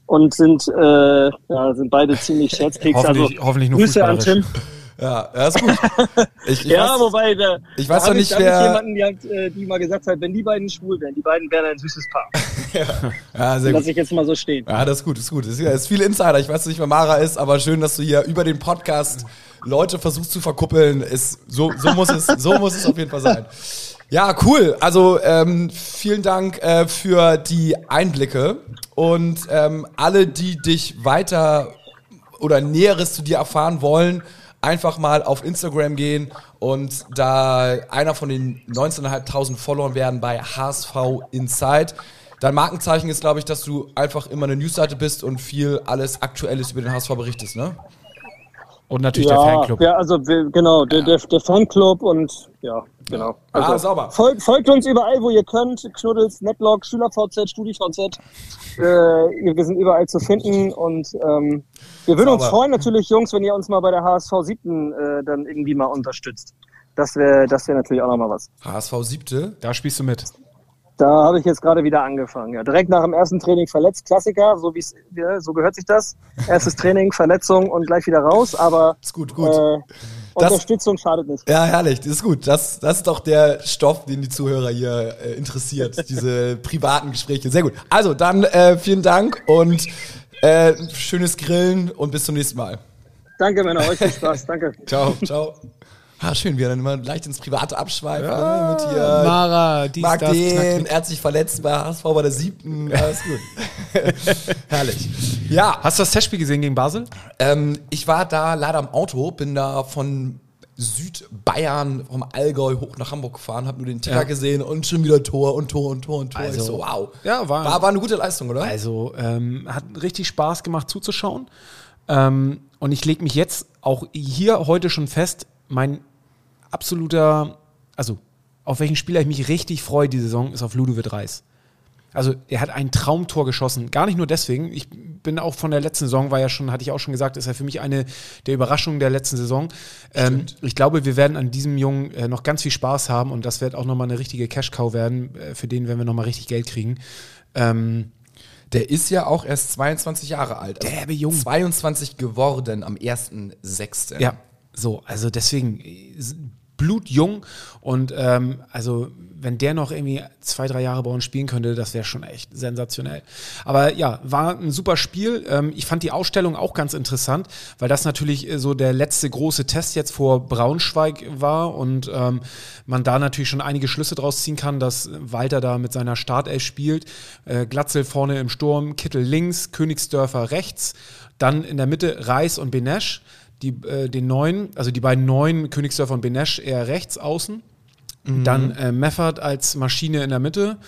und sind, äh, ja, sind beide ziemlich Scherzkeks.
hoffentlich,
also,
hoffentlich nur
Grüße an Tim.
Ja, ja, ist gut.
Ich, ich <laughs> ja, weiß, wobei, da,
ich weiß doch nicht, ich, wer.
jemanden, die, hat, äh, die mal gesagt hat, wenn die beiden schwul wären, die beiden wären ein süßes Paar. <laughs> ja, ja sehr Lass ich jetzt mal so stehen.
Ja, das ist gut, das ist gut. Es ist, ist viel Insider. Ich weiß nicht, wer Mara ist, aber schön, dass du hier über den Podcast Leute versuchst zu verkuppeln. Ist, so, so, muss es, so muss es auf jeden Fall sein. Ja, cool. Also ähm, vielen Dank äh, für die Einblicke und ähm, alle, die dich weiter oder Näheres zu dir erfahren wollen, einfach mal auf Instagram gehen und da einer von den 19.500 Followern werden bei HSV Inside. Dein Markenzeichen ist, glaube ich, dass du einfach immer eine Newsseite bist und viel alles Aktuelles über den HSV berichtest, ne?
Und natürlich der Fanclub.
Ja, also wir, genau, der, der, der Fanclub und ja, genau. Also
ah, sauber.
Folgt, folgt uns überall, wo ihr könnt. Knuddels, Netlog, SchülerVZ, StudiVZ. Äh, wir sind überall zu finden und ähm, wir würden uns
Sauber.
freuen natürlich, Jungs, wenn ihr uns mal bei der HSV 7 äh, dann irgendwie mal unterstützt. Das wäre das wär natürlich auch nochmal was.
HSV siebte.
Da spielst du mit.
Da habe ich jetzt gerade wieder angefangen. Ja, direkt nach dem ersten Training verletzt, Klassiker, so wie es ja, so gehört sich das. Erstes Training, Verletzung und gleich wieder raus, aber
Ist gut, gut.
äh,
Das-
Unterstützung schadet nicht.
Ja, herrlich, das ist gut. Das, das ist doch der Stoff, den die Zuhörer hier äh, interessiert, diese <laughs> privaten Gespräche. Sehr gut. Also, dann äh, vielen Dank und äh, schönes Grillen und bis zum nächsten Mal.
Danke, Männer, euch viel Spaß. <laughs> Danke.
Ciao. Ciao. Ah, schön, wie er dann immer leicht ins Private abschweift. ne, mit hier.
Mara, dies,
Mag
das,
den, er hat sich verletzt bei HSV bei der siebten. Alles gut. <laughs> Herrlich. Ja,
Hast du das Testspiel gesehen gegen Basel?
ähm, ich war da leider im Auto, bin da von Südbayern, vom Allgäu hoch nach Hamburg gefahren, habe nur den Ticker
Ja.
gesehen und schon wieder Tor und Tor und Tor und Tor.
Also,
ich so, wow.
ja, war-
war, war eine gute Leistung, oder?
Also ähm, hat richtig Spaß gemacht zuzuschauen. Ähm, und ich lege mich jetzt auch hier heute schon fest, mein absoluter, also auf welchen Spieler ich mich richtig freue die Saison, ist auf Ludovic Reis. Also er hat ein Traumtor geschossen. Gar nicht nur deswegen. Ich bin auch von der letzten Saison, war ja schon, hatte ich auch schon gesagt, ist er für mich eine der Überraschungen der letzten Saison. Ähm, ich glaube, wir werden an diesem Jungen äh, noch ganz viel Spaß haben und das wird auch nochmal eine richtige Cash-Cow werden. Äh, für den werden wir nochmal richtig Geld kriegen. Ähm,
Der ist ja auch erst 22 Jahre alt. Also
Derbe jung.
22 geworden am 1.6.
Ja, so, also deswegen äh, blutjung und ähm, also wenn der noch irgendwie zwei, drei Jahre bei uns spielen könnte, das wäre schon echt sensationell. Aber ja, war ein super Spiel. Ähm, ich fand die Ausstellung auch ganz interessant, weil das natürlich äh, so der letzte große Test jetzt vor Braunschweig war und ähm, man da natürlich schon einige Schlüsse draus ziehen kann, dass Walter da mit seiner Startelf spielt. Äh, Glatzel vorne im Sturm, Kittel links, Königsdörfer rechts, dann in der Mitte Reis und Benesch die, äh, den neuen, also die beiden neuen, Königsdörfer und Benesch, eher rechts außen. Dann äh, Meffert als Maschine in der Mitte.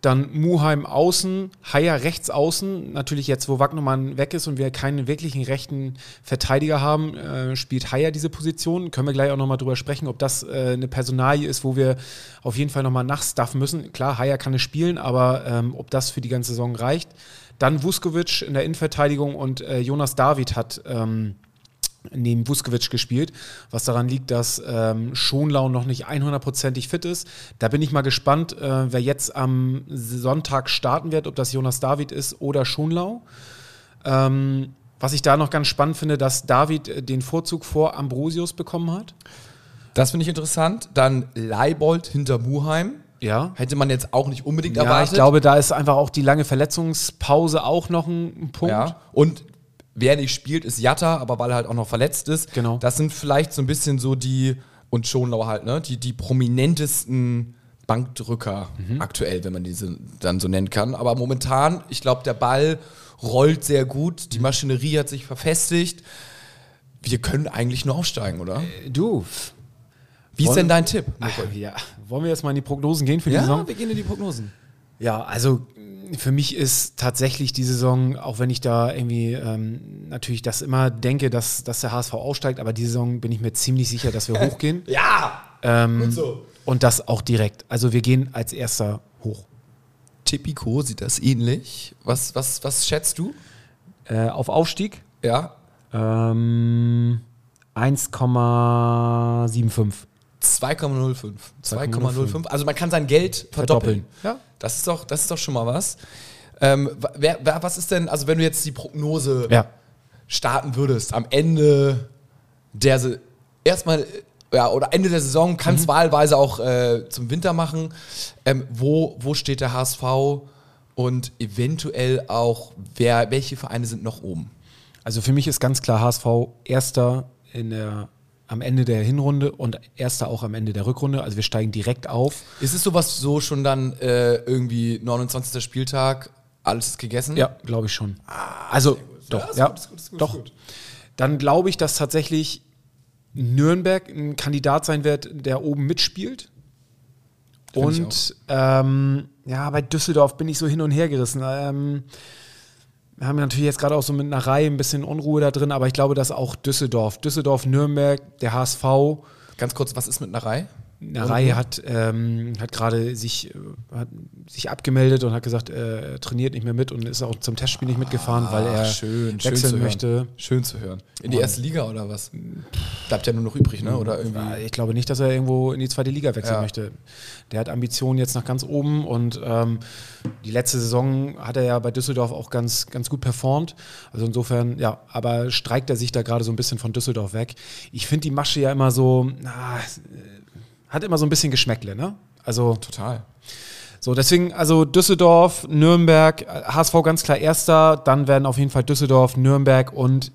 Dann Muheim außen, Haier rechts außen. Natürlich jetzt, wo Wagnermann weg ist und wir keinen wirklichen rechten Verteidiger haben, äh, spielt Haier diese Position. Können wir gleich auch nochmal drüber sprechen, ob das äh, eine Personalie ist, wo wir auf jeden Fall nochmal nachstaffen müssen. Klar, Haier kann es spielen, aber ähm, ob das für die ganze Saison reicht. Dann Vuskovic in der Innenverteidigung und äh, Jonas David hat ähm, neben Vuskovic gespielt, was daran liegt, dass ähm, Schonlau noch nicht 100%ig fit ist. Da bin ich mal gespannt, äh, wer jetzt am Sonntag starten wird, ob das Jonas David ist oder Schonlau. Ähm, was ich da noch ganz spannend finde, dass David äh, den Vorzug vor Ambrosius bekommen hat.
Das finde ich interessant. Dann Leibold hinter Muheim.
Ja.
Hätte man jetzt auch nicht unbedingt
Ja,
erwartet.
ich glaube, da ist einfach auch die lange Verletzungspause auch noch ein, ein Punkt.
Ja. Und wer nicht spielt, ist Jatta, aber weil er halt auch noch verletzt ist.
Genau.
Das sind vielleicht so ein bisschen so die, und Schonlau halt, ne, die, die prominentesten Bankdrücker
Mhm.
aktuell, wenn man diese dann so nennen kann. Aber momentan, ich glaube, der Ball rollt sehr gut,
Mhm.
die Maschinerie hat sich verfestigt. Wir können eigentlich nur aufsteigen, oder?
Du.
Wie ist denn dein Tipp?
Ja. Wollen wir jetzt mal in die Prognosen gehen für die Saison?
wir gehen in die Prognosen.
Ja, also für mich ist tatsächlich die Saison, auch wenn ich da irgendwie ähm, natürlich das immer denke, dass, dass der HSV aussteigt, aber die Saison bin ich mir ziemlich sicher, dass wir <laughs> hochgehen.
Ja!
ähm,
Gut so.
Und das auch direkt. Also wir gehen als erster hoch.
Tipico sieht das ähnlich. Was, was, was schätzt du?
Äh, auf Aufstieg
Ja.
ähm, 1,75.
2,05.
2,05.
2,05. Also man kann sein Geld verdoppeln.
Ja.
Das ist doch, das ist doch schon mal was. Ähm, wer, wer, was ist denn, also wenn du jetzt die Prognose
Ja.
starten würdest, am Ende der Se- erstmal ja, oder Ende der Saison, kannst
Mhm.
wahlweise auch äh, zum Winter machen. Ähm, wo, wo steht der HSV und eventuell auch, wer, welche Vereine sind noch oben?
Also für mich ist ganz klar HSV erster in der, am Ende der Hinrunde und erster auch am Ende der Rückrunde. Also wir steigen direkt auf.
Ist es sowas so schon dann äh, irgendwie 29. Spieltag, alles ist gegessen?
Ja, glaube ich schon. also doch,
Ja, ist
ja,
gut, gut, gut,
doch. dann glaube ich, dass tatsächlich Nürnberg ein Kandidat sein wird, der oben mitspielt.
Find
Und ähm, ja, bei Düsseldorf bin ich so hin und her gerissen. Ähm, wir haben natürlich jetzt gerade auch so mit einer Reihe ein bisschen Unruhe da drin, aber ich glaube, dass auch Düsseldorf, Düsseldorf, Nürnberg, der HSV,
Ganz kurz, was ist mit einer Reihe?
Eine Reihe hat, ähm, hat gerade sich, äh, hat sich abgemeldet und hat gesagt, äh, er trainiert nicht mehr mit und ist auch zum Testspiel nicht mitgefahren, weil er
Ach, schön, schön
wechseln
zu
möchte.
Hören. Schön zu hören. In die erste Liga oder was? Bleibt ja nur noch übrig, ne? Oder irgendwie.
Ja, Ich glaube nicht, dass er irgendwo in die zweite Liga wechseln
Ja.
möchte. Der hat Ambitionen jetzt nach ganz oben und ähm, die letzte Saison hat er ja bei Düsseldorf auch ganz, ganz gut performt. Also insofern, ja, aber streikt er sich da gerade so ein bisschen von Düsseldorf weg. Ich finde die Masche ja immer so, na, hat immer so ein bisschen Geschmäckle, ne? Also
Total.
so, deswegen, also Düsseldorf, Nürnberg, HSV ganz klar Erster, dann werden auf jeden Fall Düsseldorf, Nürnberg und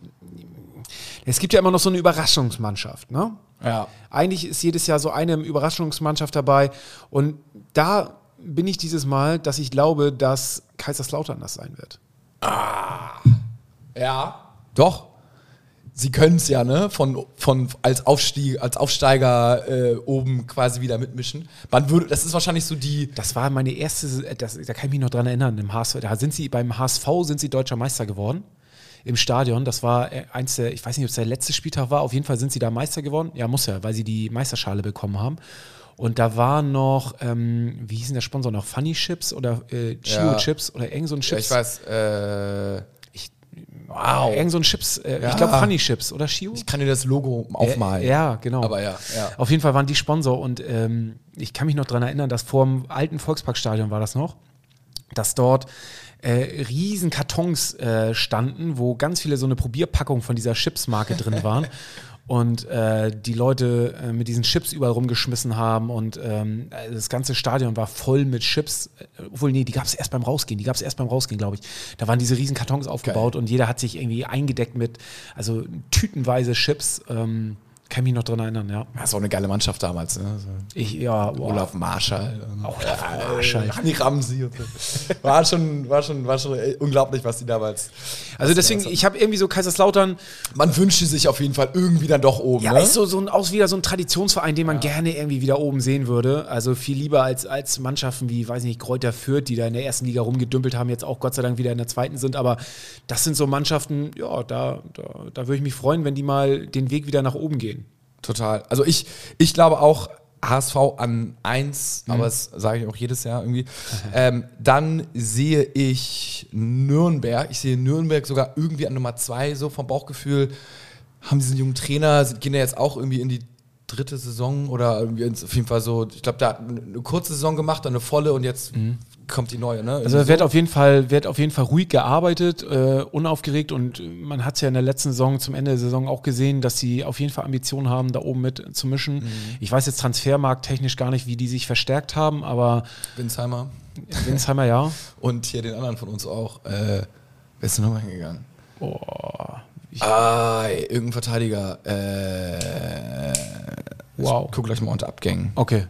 es gibt ja immer noch so eine Überraschungsmannschaft, ne?
Ja.
Eigentlich ist jedes Jahr so eine Überraschungsmannschaft dabei und da bin ich dieses Mal, dass ich glaube, dass Kaiserslautern das sein wird.
Ja. Doch. Sie können es ja, ne? Von, von als, Aufstieg, als Aufsteiger äh, oben quasi wieder mitmischen. Man würde, das ist wahrscheinlich so die.
Das war meine erste, das, da kann ich mich noch dran erinnern, im HSV, da sind sie, beim HSV sind sie deutscher Meister geworden. Im Stadion. Das war äh, eins der, ich weiß nicht, ob es der letzte Spieltag war. Auf jeden Fall sind sie da Meister geworden. Ja, muss ja, weil sie die Meisterschale bekommen haben. Und da war noch, ähm, wie hieß denn der Sponsor noch? Funny Chips oder äh, Chio
Ja.
Chips oder irgend so ein
Ja,
Chips?
ich weiß, äh,
Wow. Irgend so ein Chips, äh,
Ja.
ich glaube Funny Chips oder Chio?
ich kann dir das Logo aufmalen.
Äh, ja, genau.
Aber ja, ja.
Auf jeden Fall waren die Sponsor und ähm, ich kann mich noch daran erinnern, dass vor dem alten Volksparkstadion war das noch, dass dort äh, riesen Kartons äh, standen, wo ganz viele so eine Probierpackung von dieser Chips-Marke drin waren. <laughs> Und äh, die Leute äh, mit diesen Chips überall rumgeschmissen haben und ähm, das ganze Stadion war voll mit Chips. Äh, Obwohl, nee, die gab es erst beim Rausgehen. Die gab es erst beim Rausgehen, glaube ich. Da waren diese riesen Kartons aufgebaut und jeder hat sich irgendwie eingedeckt mit, also tütenweise Chips. Ähm, kann mich noch dran erinnern, ja.
Das war auch eine geile Mannschaft damals. Ne? So
Ich, ja.
Olaf Marschall.
Olaf Marschall.
Hanni Ramsi. So. War schon, war schon, war schon äh, unglaublich, was die damals.
Also deswegen, ich habe irgendwie so Kaiserslautern,
Man wünschte sich auf jeden Fall irgendwie dann doch oben.
ja,
ne?
ist so, so ein, aus wieder so ein Traditionsverein, den man gerne irgendwie wieder oben sehen würde. Also viel lieber als, als Mannschaften wie, weiß nicht, Kräuter Fürth, die da in der ersten Liga rumgedümpelt haben, jetzt auch Gott sei Dank wieder in der zweiten sind. Aber das sind so Mannschaften, ja, da, da, da würde ich mich freuen, wenn die mal den Weg wieder nach oben gehen.
Total. Also ich, ich glaube auch HSV an 1,
Mhm.
aber das sage ich auch jedes Jahr irgendwie. ähm, dann sehe ich Nürnberg. Ich sehe Nürnberg sogar irgendwie an Nummer 2, so vom Bauchgefühl. Haben diesen jungen Trainer, gehen ja jetzt auch irgendwie in die dritte Saison oder auf jeden Fall so, ich glaube, der hat eine kurze Saison gemacht, dann eine volle und jetzt kommt die neue. Ne?
Mhm. Also wird auf jeden Fall, wird auf jeden Fall ruhig gearbeitet, äh, unaufgeregt und man hat es ja in der letzten Saison zum Ende der Saison auch gesehen, dass sie auf jeden Fall Ambitionen haben, da oben mit zu mischen. Ich weiß jetzt transfermarkt technisch gar nicht, wie die sich verstärkt haben, aber
Winsheimer
Winsheimer ja. <laughs>
und hier den anderen von uns auch. Äh, wer ist denn nochmal hingegangen?
Boah,
Ah, ey, irgendein Verteidiger. Äh,
Wow.
Ich guck gleich mal unter Abgängen.
okay.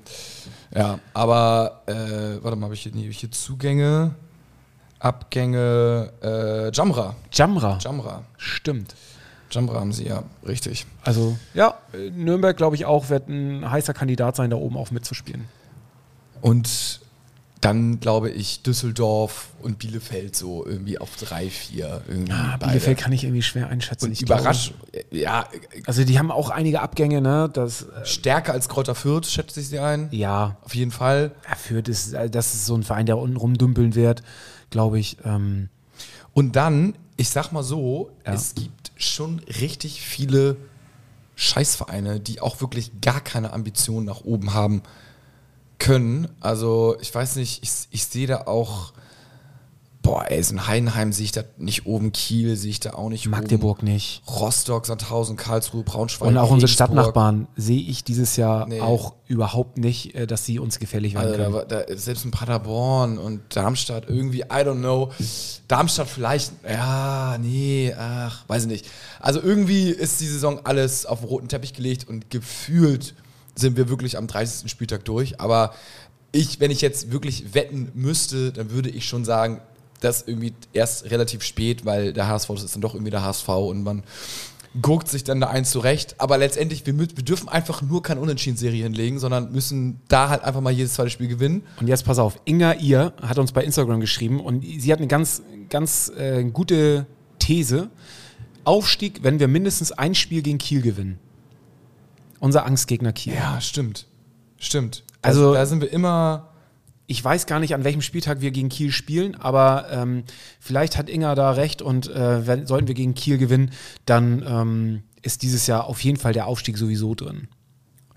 Ja, aber äh, warte mal, habe ich, hier- nee, hab ich hier Zugänge? Abgänge, äh, Jamra.
Jamra.
Jamra.
Stimmt.
Jamra haben sie, ja, richtig.
Also, ja, äh, Nürnberg, glaube ich, auch wird ein heißer Kandidat sein, da oben auch mitzuspielen.
Und dann glaube ich Düsseldorf und Bielefeld so irgendwie auf 3, 4. Irgendwie
Ah. Bielefeld kann ich irgendwie schwer einschätzen.
Und
Ich
überrasch, ja,
Glaube, also, die haben auch einige Abgänge, ne? Das, äh,
stärker als Kräuter Fürth, schätze ich sie ein.
ja,
Auf jeden Fall.
Ja, Fürth ist, äh, das ist so ein Verein, der unten rumdümpeln wird, glaube ich. Ähm,
Und dann, ich sag mal so,
Ja.
es gibt schon richtig viele Scheißvereine, die auch wirklich gar keine Ambitionen nach oben haben können. Also, ich weiß nicht, ich, ich sehe da auch, boah, ey, so ein Heidenheim sehe ich da nicht oben, Kiel sehe ich da auch nicht
Magdeburg nicht.
oben. Rostock, Sandhausen, Karlsruhe, Braunschweig.
Und auch unsere
Regensburg.
Stadtnachbarn sehe ich dieses Jahr
Nee.
auch überhaupt nicht, äh, dass sie uns gefährlich werden
Also da,
können.
da, selbst in Paderborn und Darmstadt irgendwie, I don't know. Darmstadt vielleicht, ja, nee, ach, weiß ich nicht. Also irgendwie ist die Saison alles auf den roten Teppich gelegt und gefühlt sind wir wirklich am 30. Spieltag durch. Aber ich, wenn ich jetzt wirklich wetten müsste, dann würde ich schon sagen, das irgendwie erst relativ spät, weil der HSV, das ist dann doch irgendwie der HSV und man guckt sich dann da eins zurecht. Aber letztendlich, wir, wir dürfen einfach nur keine Unentschieden-Serie hinlegen, sondern müssen da halt einfach mal jedes zweite Spiel gewinnen.
Und jetzt pass auf, Inga Ihr hat uns bei Instagram geschrieben und sie hat eine ganz, ganz äh, gute These. Aufstieg, wenn wir mindestens ein Spiel gegen Kiel gewinnen. Unser Angstgegner Kiel.
Ja, stimmt. Stimmt.
Also-
da sind wir immer.
Ich weiß gar nicht, an welchem Spieltag wir gegen Kiel spielen, aber ähm, vielleicht hat Inga da recht und äh, wenn, sollten wir gegen Kiel gewinnen, dann ähm, ist dieses Jahr auf jeden Fall der Aufstieg sowieso drin.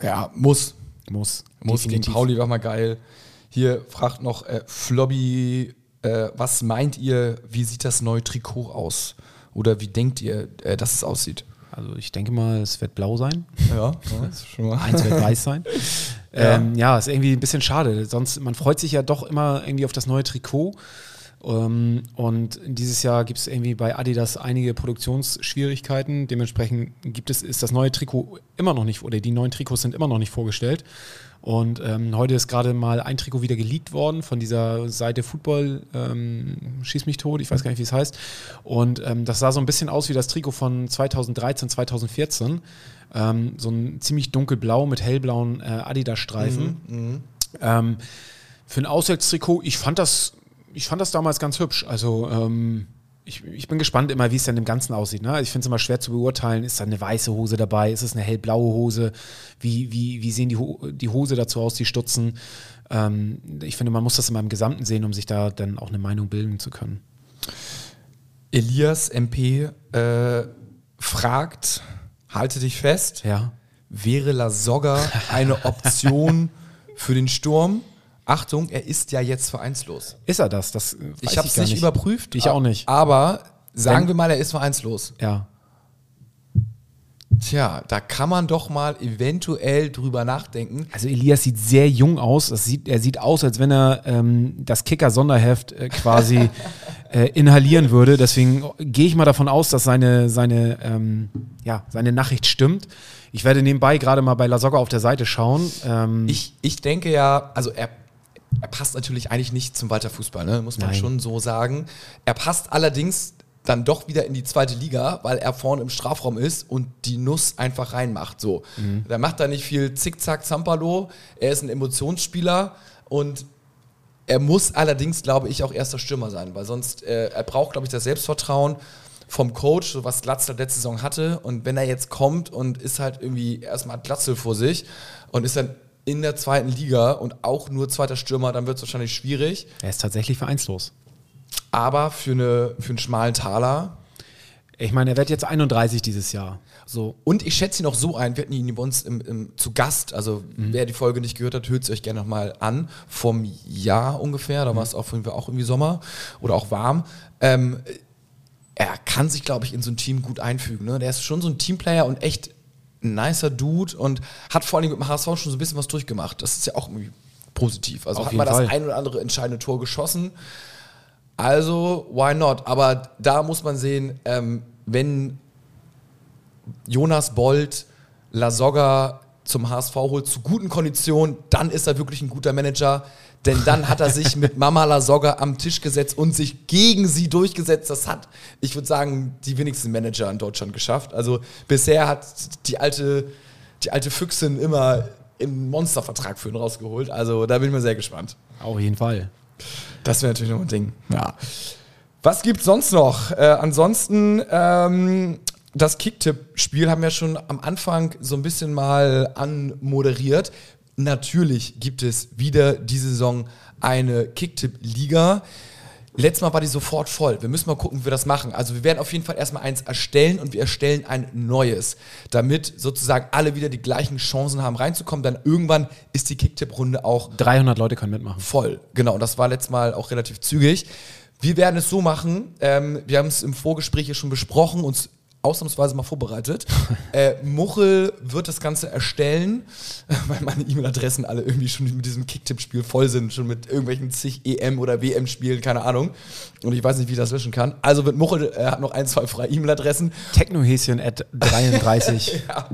Ja, muss.
Muss.
Muss gegen
definitiv.
Pauli war mal geil. Hier fragt noch äh, Flobby, äh, was meint ihr, wie sieht das neue Trikot aus? Oder wie denkt ihr, äh, dass es aussieht?
Also ich denke mal, es wird blau sein.
Ja, das ist schon mal.
Eins wird weiß sein. <laughs> Ähm, ja, ist irgendwie ein bisschen schade. Sonst, man freut sich ja doch immer irgendwie auf das neue Trikot. Ähm, und dieses Jahr gibt es irgendwie bei Adidas einige Produktionsschwierigkeiten. Dementsprechend gibt es, ist das neue Trikot immer noch nicht, oder die neuen Trikots sind immer noch nicht vorgestellt. Und ähm, heute ist gerade mal ein Trikot wieder geleakt worden von dieser Seite Football, ähm, schieß mich tot, ich weiß gar nicht, wie es heißt. Und ähm, das sah so ein bisschen aus wie das Trikot von 2013, 2014. Ähm, so ein ziemlich dunkelblau mit hellblauen äh, Adidas-Streifen. Ähm, für ein Auswärtstrikot, ich fand das, ich fand das damals ganz hübsch. Also ähm, ich, ich bin gespannt immer, wie es dann im Ganzen aussieht. Ne? Ich finde es immer schwer zu beurteilen, ist da eine weiße Hose dabei, ist es eine hellblaue Hose, wie, wie, wie sehen die, Ho die Hose dazu aus, die Stutzen. Ähm, ich finde, man muss das immer im Gesamten sehen, um sich da dann auch eine Meinung bilden zu können.
Elias MP äh, fragt, halte dich fest,
Ja.
wäre La Soga eine Option <laughs> für den Sturm? Achtung, er ist ja jetzt vereinslos.
Ist er das? das
Ich habe es nicht, überprüft.
Ich auch nicht.
Aber sagen
Wenn-
wir mal, er ist vereinslos.
Ja.
Tja, da kann man doch mal eventuell drüber nachdenken.
Also Elias sieht sehr jung aus. Das sieht, er sieht aus, als wenn er ähm, das Kicker-Sonderheft äh, quasi <laughs> äh, inhalieren würde. Deswegen gehe ich mal davon aus, dass seine, seine, ähm, ja, seine Nachricht stimmt. Ich werde nebenbei gerade mal bei La Soga auf der Seite schauen. Ähm,
Ich, ich denke ja, also er, er passt natürlich eigentlich nicht zum Walter Fußball, ne? muss man
Nein.
schon so sagen. Er passt allerdings dann doch wieder in die zweite Liga, weil er vorne im Strafraum ist und die Nuss einfach reinmacht. So. Da macht er nicht viel Zickzack, Zampalo. Er ist ein Emotionsspieler und er muss allerdings, glaube ich, auch erster Stürmer sein, weil sonst, äh, er braucht, glaube ich, das Selbstvertrauen vom Coach, so was Glatzel letzte Saison hatte. Und wenn er jetzt kommt und ist halt irgendwie erstmal Glatzel vor sich und ist dann in der zweiten Liga und auch nur zweiter Stürmer, dann wird es wahrscheinlich schwierig.
er ist tatsächlich vereinslos.
Aber für, eine, für einen schmalen Taler.
Ich meine, er wird jetzt 31 dieses Jahr. So.
Und ich schätze ihn auch so ein, wir hatten ihn bei uns im, im, zu Gast, also wer die Folge nicht gehört hat, hört es euch gerne nochmal an, vom Jahr ungefähr, da war es Fall auch irgendwie Sommer oder auch warm. Ähm, er kann sich, glaube ich, in so ein Team gut einfügen. Ne? Der ist schon so ein Teamplayer und echt ein nicer Dude und hat vor allem mit dem HSV schon so ein bisschen was durchgemacht. Das ist ja auch irgendwie positiv. Also
Auf
hat mal das
Fall.
ein oder andere entscheidende Tor geschossen. Also, why not? Aber da muss man sehen, ähm, wenn Jonas Bold Lasogga zum HSV holt, zu guten Konditionen, dann ist er wirklich ein guter Manager. Denn dann hat er sich mit Mama Lasogga am Tisch gesetzt und sich gegen sie durchgesetzt. Das hat, ich würde sagen, die wenigsten Manager in Deutschland geschafft. Also bisher hat die alte, die alte Füchsin immer einen Monstervertrag für ihn rausgeholt. Also da bin ich mal sehr gespannt.
Auf jeden Fall.
Das wäre natürlich noch ein Ding. Ja. Was gibt's sonst noch? Äh, ansonsten, ähm, das Kicktipp-Spiel haben wir schon am Anfang so ein bisschen mal anmoderiert. Natürlich gibt es wieder diese Saison eine Kicktipp-Liga. Letztes Mal war die sofort voll. Wir müssen mal gucken, wie wir das machen. Also wir werden auf jeden Fall erstmal eins erstellen und wir erstellen ein neues, damit sozusagen alle wieder die gleichen Chancen haben reinzukommen. Dann irgendwann ist die Kicktipp-Runde auch
300 Leute können mitmachen.
Voll, genau. Und das war letztes Mal auch relativ zügig. Wir werden es so machen, ähm, wir haben es im Vorgespräch hier schon besprochen, uns ausnahmsweise mal vorbereitet. <laughs> äh, Muchel wird das Ganze erstellen, <laughs> weil meine E-Mail-Adressen alle irgendwie schon mit diesem Kicktipp-Spiel voll sind, schon mit irgendwelchen zig EM- oder WM-Spielen, keine Ahnung. Und ich weiß nicht, wie ich das löschen kann. Also wird Muchel, er hat noch ein, zwei freie E-Mail-Adressen,
Technohäschen at <laughs> 33.
ja,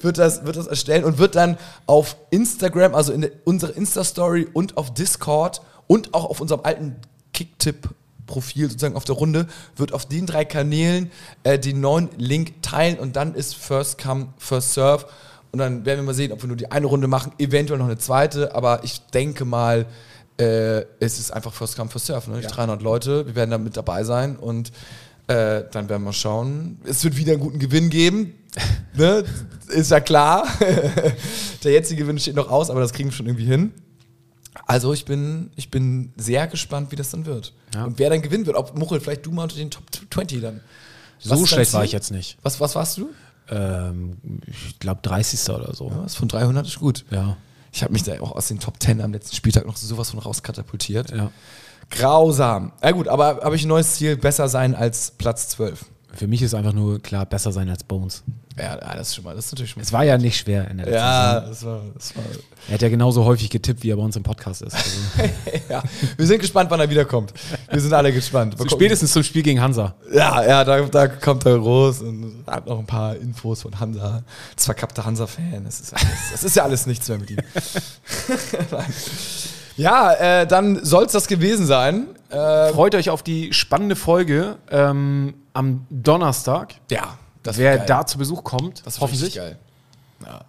wird das, wird das erstellen und wird dann auf Instagram, also in der, unsere Insta-Story und auf Discord und auch auf unserem alten Profil sozusagen auf der Runde, wird auf den drei Kanälen äh, den neuen Link teilen und dann ist First Come, First Serve. Und dann werden wir mal sehen, ob wir nur die eine Runde machen, eventuell noch eine zweite, aber ich denke mal, äh, es ist einfach First Come, First Serve. Ne? Die 300 Leute, wir werden da mit dabei sein und äh, dann werden wir schauen. Es wird wieder einen guten Gewinn geben. <laughs> ne? Ist ja klar. <laughs> Der jetzige Gewinn steht noch aus, aber das kriegen wir schon irgendwie hin. Also ich bin, ich bin sehr gespannt, wie das dann wird.
Ja.
Und wer dann gewinnen wird. Ob Muchel, vielleicht du mal unter den Top 20 dann. Was
So schlecht war ich jetzt nicht.
Was, was warst du?
Ähm, ich glaube 30. oder so.
Was von 300 ist gut.
Ja.
Ich habe mich da auch aus den Top 10 am letzten Spieltag noch sowas von rauskatapultiert.
ja.
Grausam. Na gut, aber habe ich ein neues Ziel, besser sein als Platz 12.
Für mich ist einfach nur klar, besser sein als Bones.
Ja, das ist schon mal, das ist natürlich schon mal.
Es war ja nicht schwer in der letzten
Ja, das war, das war.
Er hat ja genauso häufig getippt, wie er bei uns im Podcast ist. Also <laughs>
ja. Wir sind gespannt, wann er wiederkommt. Wir sind alle gespannt. Mal gucken.
spätestens zum Spiel gegen Hansa.
Ja, ja, da, da kommt er groß und hat noch ein paar Infos von Hansa. Das verkappte Hansa-Fan. Das, ist alles- das ist ja alles nichts mehr mit ihm. <laughs> Ja, äh, dann soll es das gewesen sein. Äh,
Freut euch auf die spannende Folge ähm, am Donnerstag.
ja,
Wer
geil.
da zu Besuch kommt,
das
hoffentlich.
geil.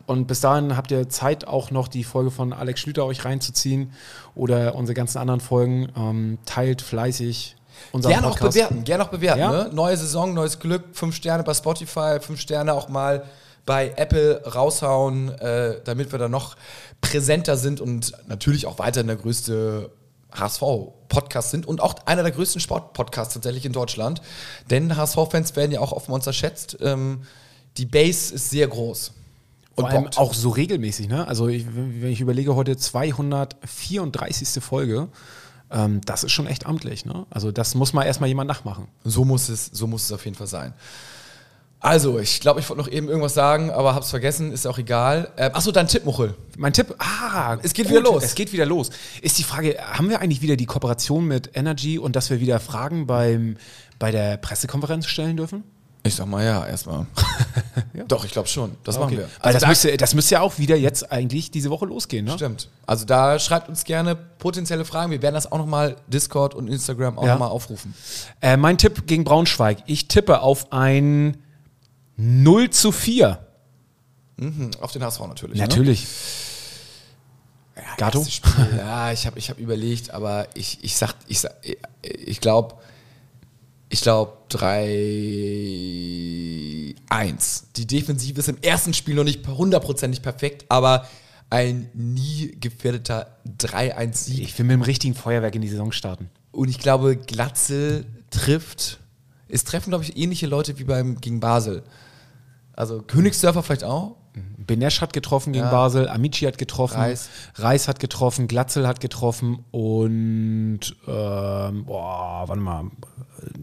Und bis dahin habt ihr Zeit, auch noch die Folge von Alex Schlüter euch reinzuziehen oder unsere ganzen anderen Folgen. Ähm, teilt fleißig unseren
Gerne auch
Podcast.
bewerten, gerne auch bewerten.
Ja?
Ne? Neue Saison, neues Glück, fünf Sterne bei Spotify, fünf Sterne auch mal bei Apple raushauen, äh, damit wir da noch präsenter sind und natürlich auch weiterhin der größte HSV-Podcast sind und auch einer der größten Sportpodcasts tatsächlich in Deutschland. Denn HSV-Fans werden ja auch oft unterschätzt. Ähm, die Base ist sehr groß.
Vor allem
bockt.
auch so regelmäßig, ne? Also ich, wenn ich überlege, heute 234. Folge, ähm, das ist schon echt amtlich, ne? Also das muss mal erstmal jemand nachmachen.
So muss es, so muss es auf jeden Fall sein. Also, ich glaube, ich wollte noch eben irgendwas sagen, aber hab's vergessen, ist auch egal. Äh, achso, dein Tipp, Muchel.
Mein Tipp, ah,
Es geht wieder los.
Es geht wieder los. Ist die Frage, haben wir eigentlich wieder die Kooperation mit Energy und dass wir wieder Fragen beim, bei der Pressekonferenz stellen dürfen?
Ich sag mal ja, erstmal. <laughs> Doch, ich glaube schon. Das machen wir. Also
das,
da,
müsste, das müsste ja auch wieder jetzt eigentlich diese Woche losgehen, ne?
stimmt. Also da schreibt uns gerne potenzielle Fragen. Wir werden das auch nochmal Discord und Instagram auch
Ja.
nochmal aufrufen.
Äh, mein Tipp gegen Braunschweig. Ich tippe auf ein 0 zu 4.
Mhm, auf den HSV natürlich.
Natürlich.
Ne?
Gato?
Erstes Spiel, ja, ich habe ich hab überlegt, aber ich, ich sag, ich, sag, ich glaube, ich glaube 3-1. Die Defensive ist im ersten Spiel noch nicht hundertprozentig perfekt, aber ein nie gefährdeter 3-1-Sieg.
Ich will mit dem richtigen Feuerwerk in die Saison starten.
Und ich glaube, Glatzel trifft. Es treffen, glaube ich, ähnliche Leute wie beim gegen Basel. Also Königsdörfer vielleicht auch.
Benesch hat getroffen gegen
Ja.
Basel, Amici hat getroffen,
Reis.
Reis hat getroffen, Glatzel hat getroffen und ähm, boah, warte mal,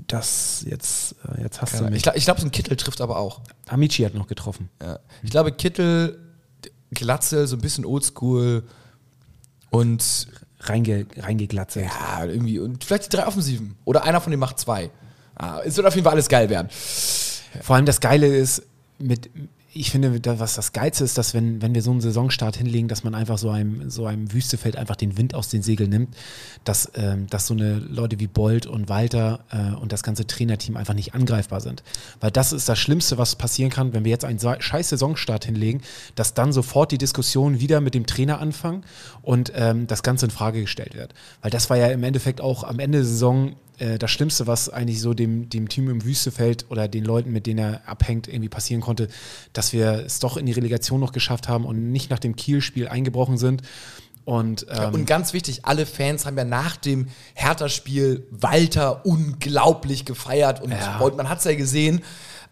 das jetzt, äh, jetzt hast du
Ich
mich.
glaube, ich glaub, so ein Kittel trifft aber auch.
Amici hat noch getroffen.
Ja. Ich glaube, Kittel, Glatzel, so ein bisschen oldschool und
Reinge, reingeglatzelt.
ja, irgendwie, und vielleicht die drei Offensiven. Oder einer von denen macht zwei. Ah, es wird auf jeden Fall alles geil werden.
Vor allem das Geile ist, mit, ich finde, was das Geilste ist, dass wenn, wenn wir so einen Saisonstart hinlegen, dass man einfach so einem, so einem Wüstefeld einfach den Wind aus den Segeln nimmt, dass, ähm, dass so eine Leute wie Bold und Walter äh, und das ganze Trainerteam einfach nicht angreifbar sind. Weil das ist das Schlimmste, was passieren kann, wenn wir jetzt einen scheiß Saisonstart hinlegen, dass dann sofort die Diskussion wieder mit dem Trainer anfangen und ähm, das Ganze in Frage gestellt wird. Weil das war ja im Endeffekt auch am Ende der Saison äh, das Schlimmste, was eigentlich so dem, dem Team im Wüstefeld oder den Leuten, mit denen er abhängt, irgendwie passieren konnte, dass wir es doch in die Relegation noch geschafft haben und nicht nach dem Kiel-Spiel eingebrochen sind. Und, ähm,
Und ganz wichtig, alle Fans haben ja nach dem Hertha-Spiel Walter unglaublich gefeiert und,
Ja.
man hat es ja gesehen.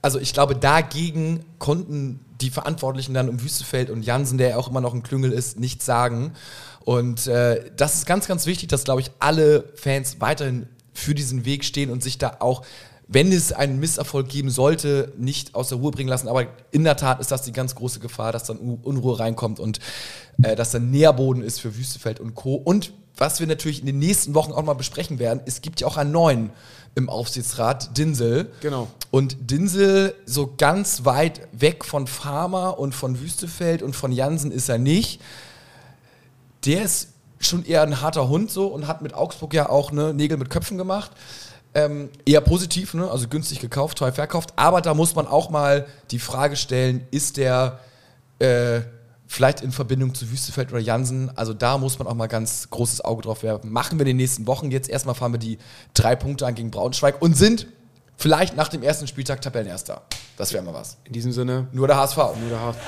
Also ich glaube, dagegen konnten die Verantwortlichen dann um Wüstefeld und Jansen, der ja auch immer noch ein Klüngel ist, nichts sagen. Und äh, das ist ganz, ganz wichtig, dass, glaube ich, alle Fans weiterhin für diesen Weg stehen und sich da auch, wenn es einen Misserfolg geben sollte, nicht aus der Ruhe bringen lassen. Aber in der Tat ist das die ganz große Gefahr, dass dann Un- Unruhe reinkommt und äh, dass dann Nährboden ist für Wüstefeld und Co. Und was wir natürlich in den nächsten Wochen auch mal besprechen werden, es gibt ja auch einen neuen im Aufsichtsrat, Dinsel.
Genau.
Und Dinsel, so ganz weit weg von Farmer und von Wüstefeld und von Jansen ist er nicht. Der ist schon eher ein harter Hund so und hat mit Augsburg ja auch ne, Nägel mit Köpfen gemacht. Ähm, eher positiv, ne? also günstig gekauft, teuer verkauft. Aber da muss man auch mal die Frage stellen, ist der äh, vielleicht in Verbindung zu Wüstefeld oder Jansen? Also da muss man auch mal ganz großes Auge drauf werfen. Machen wir in den nächsten Wochen. Jetzt erstmal fahren wir die drei Punkte an gegen Braunschweig und sind vielleicht nach dem ersten Spieltag Tabellenerster. Das wäre mal was.
In diesem Sinne,
Nur der HSV.
nur der HSV.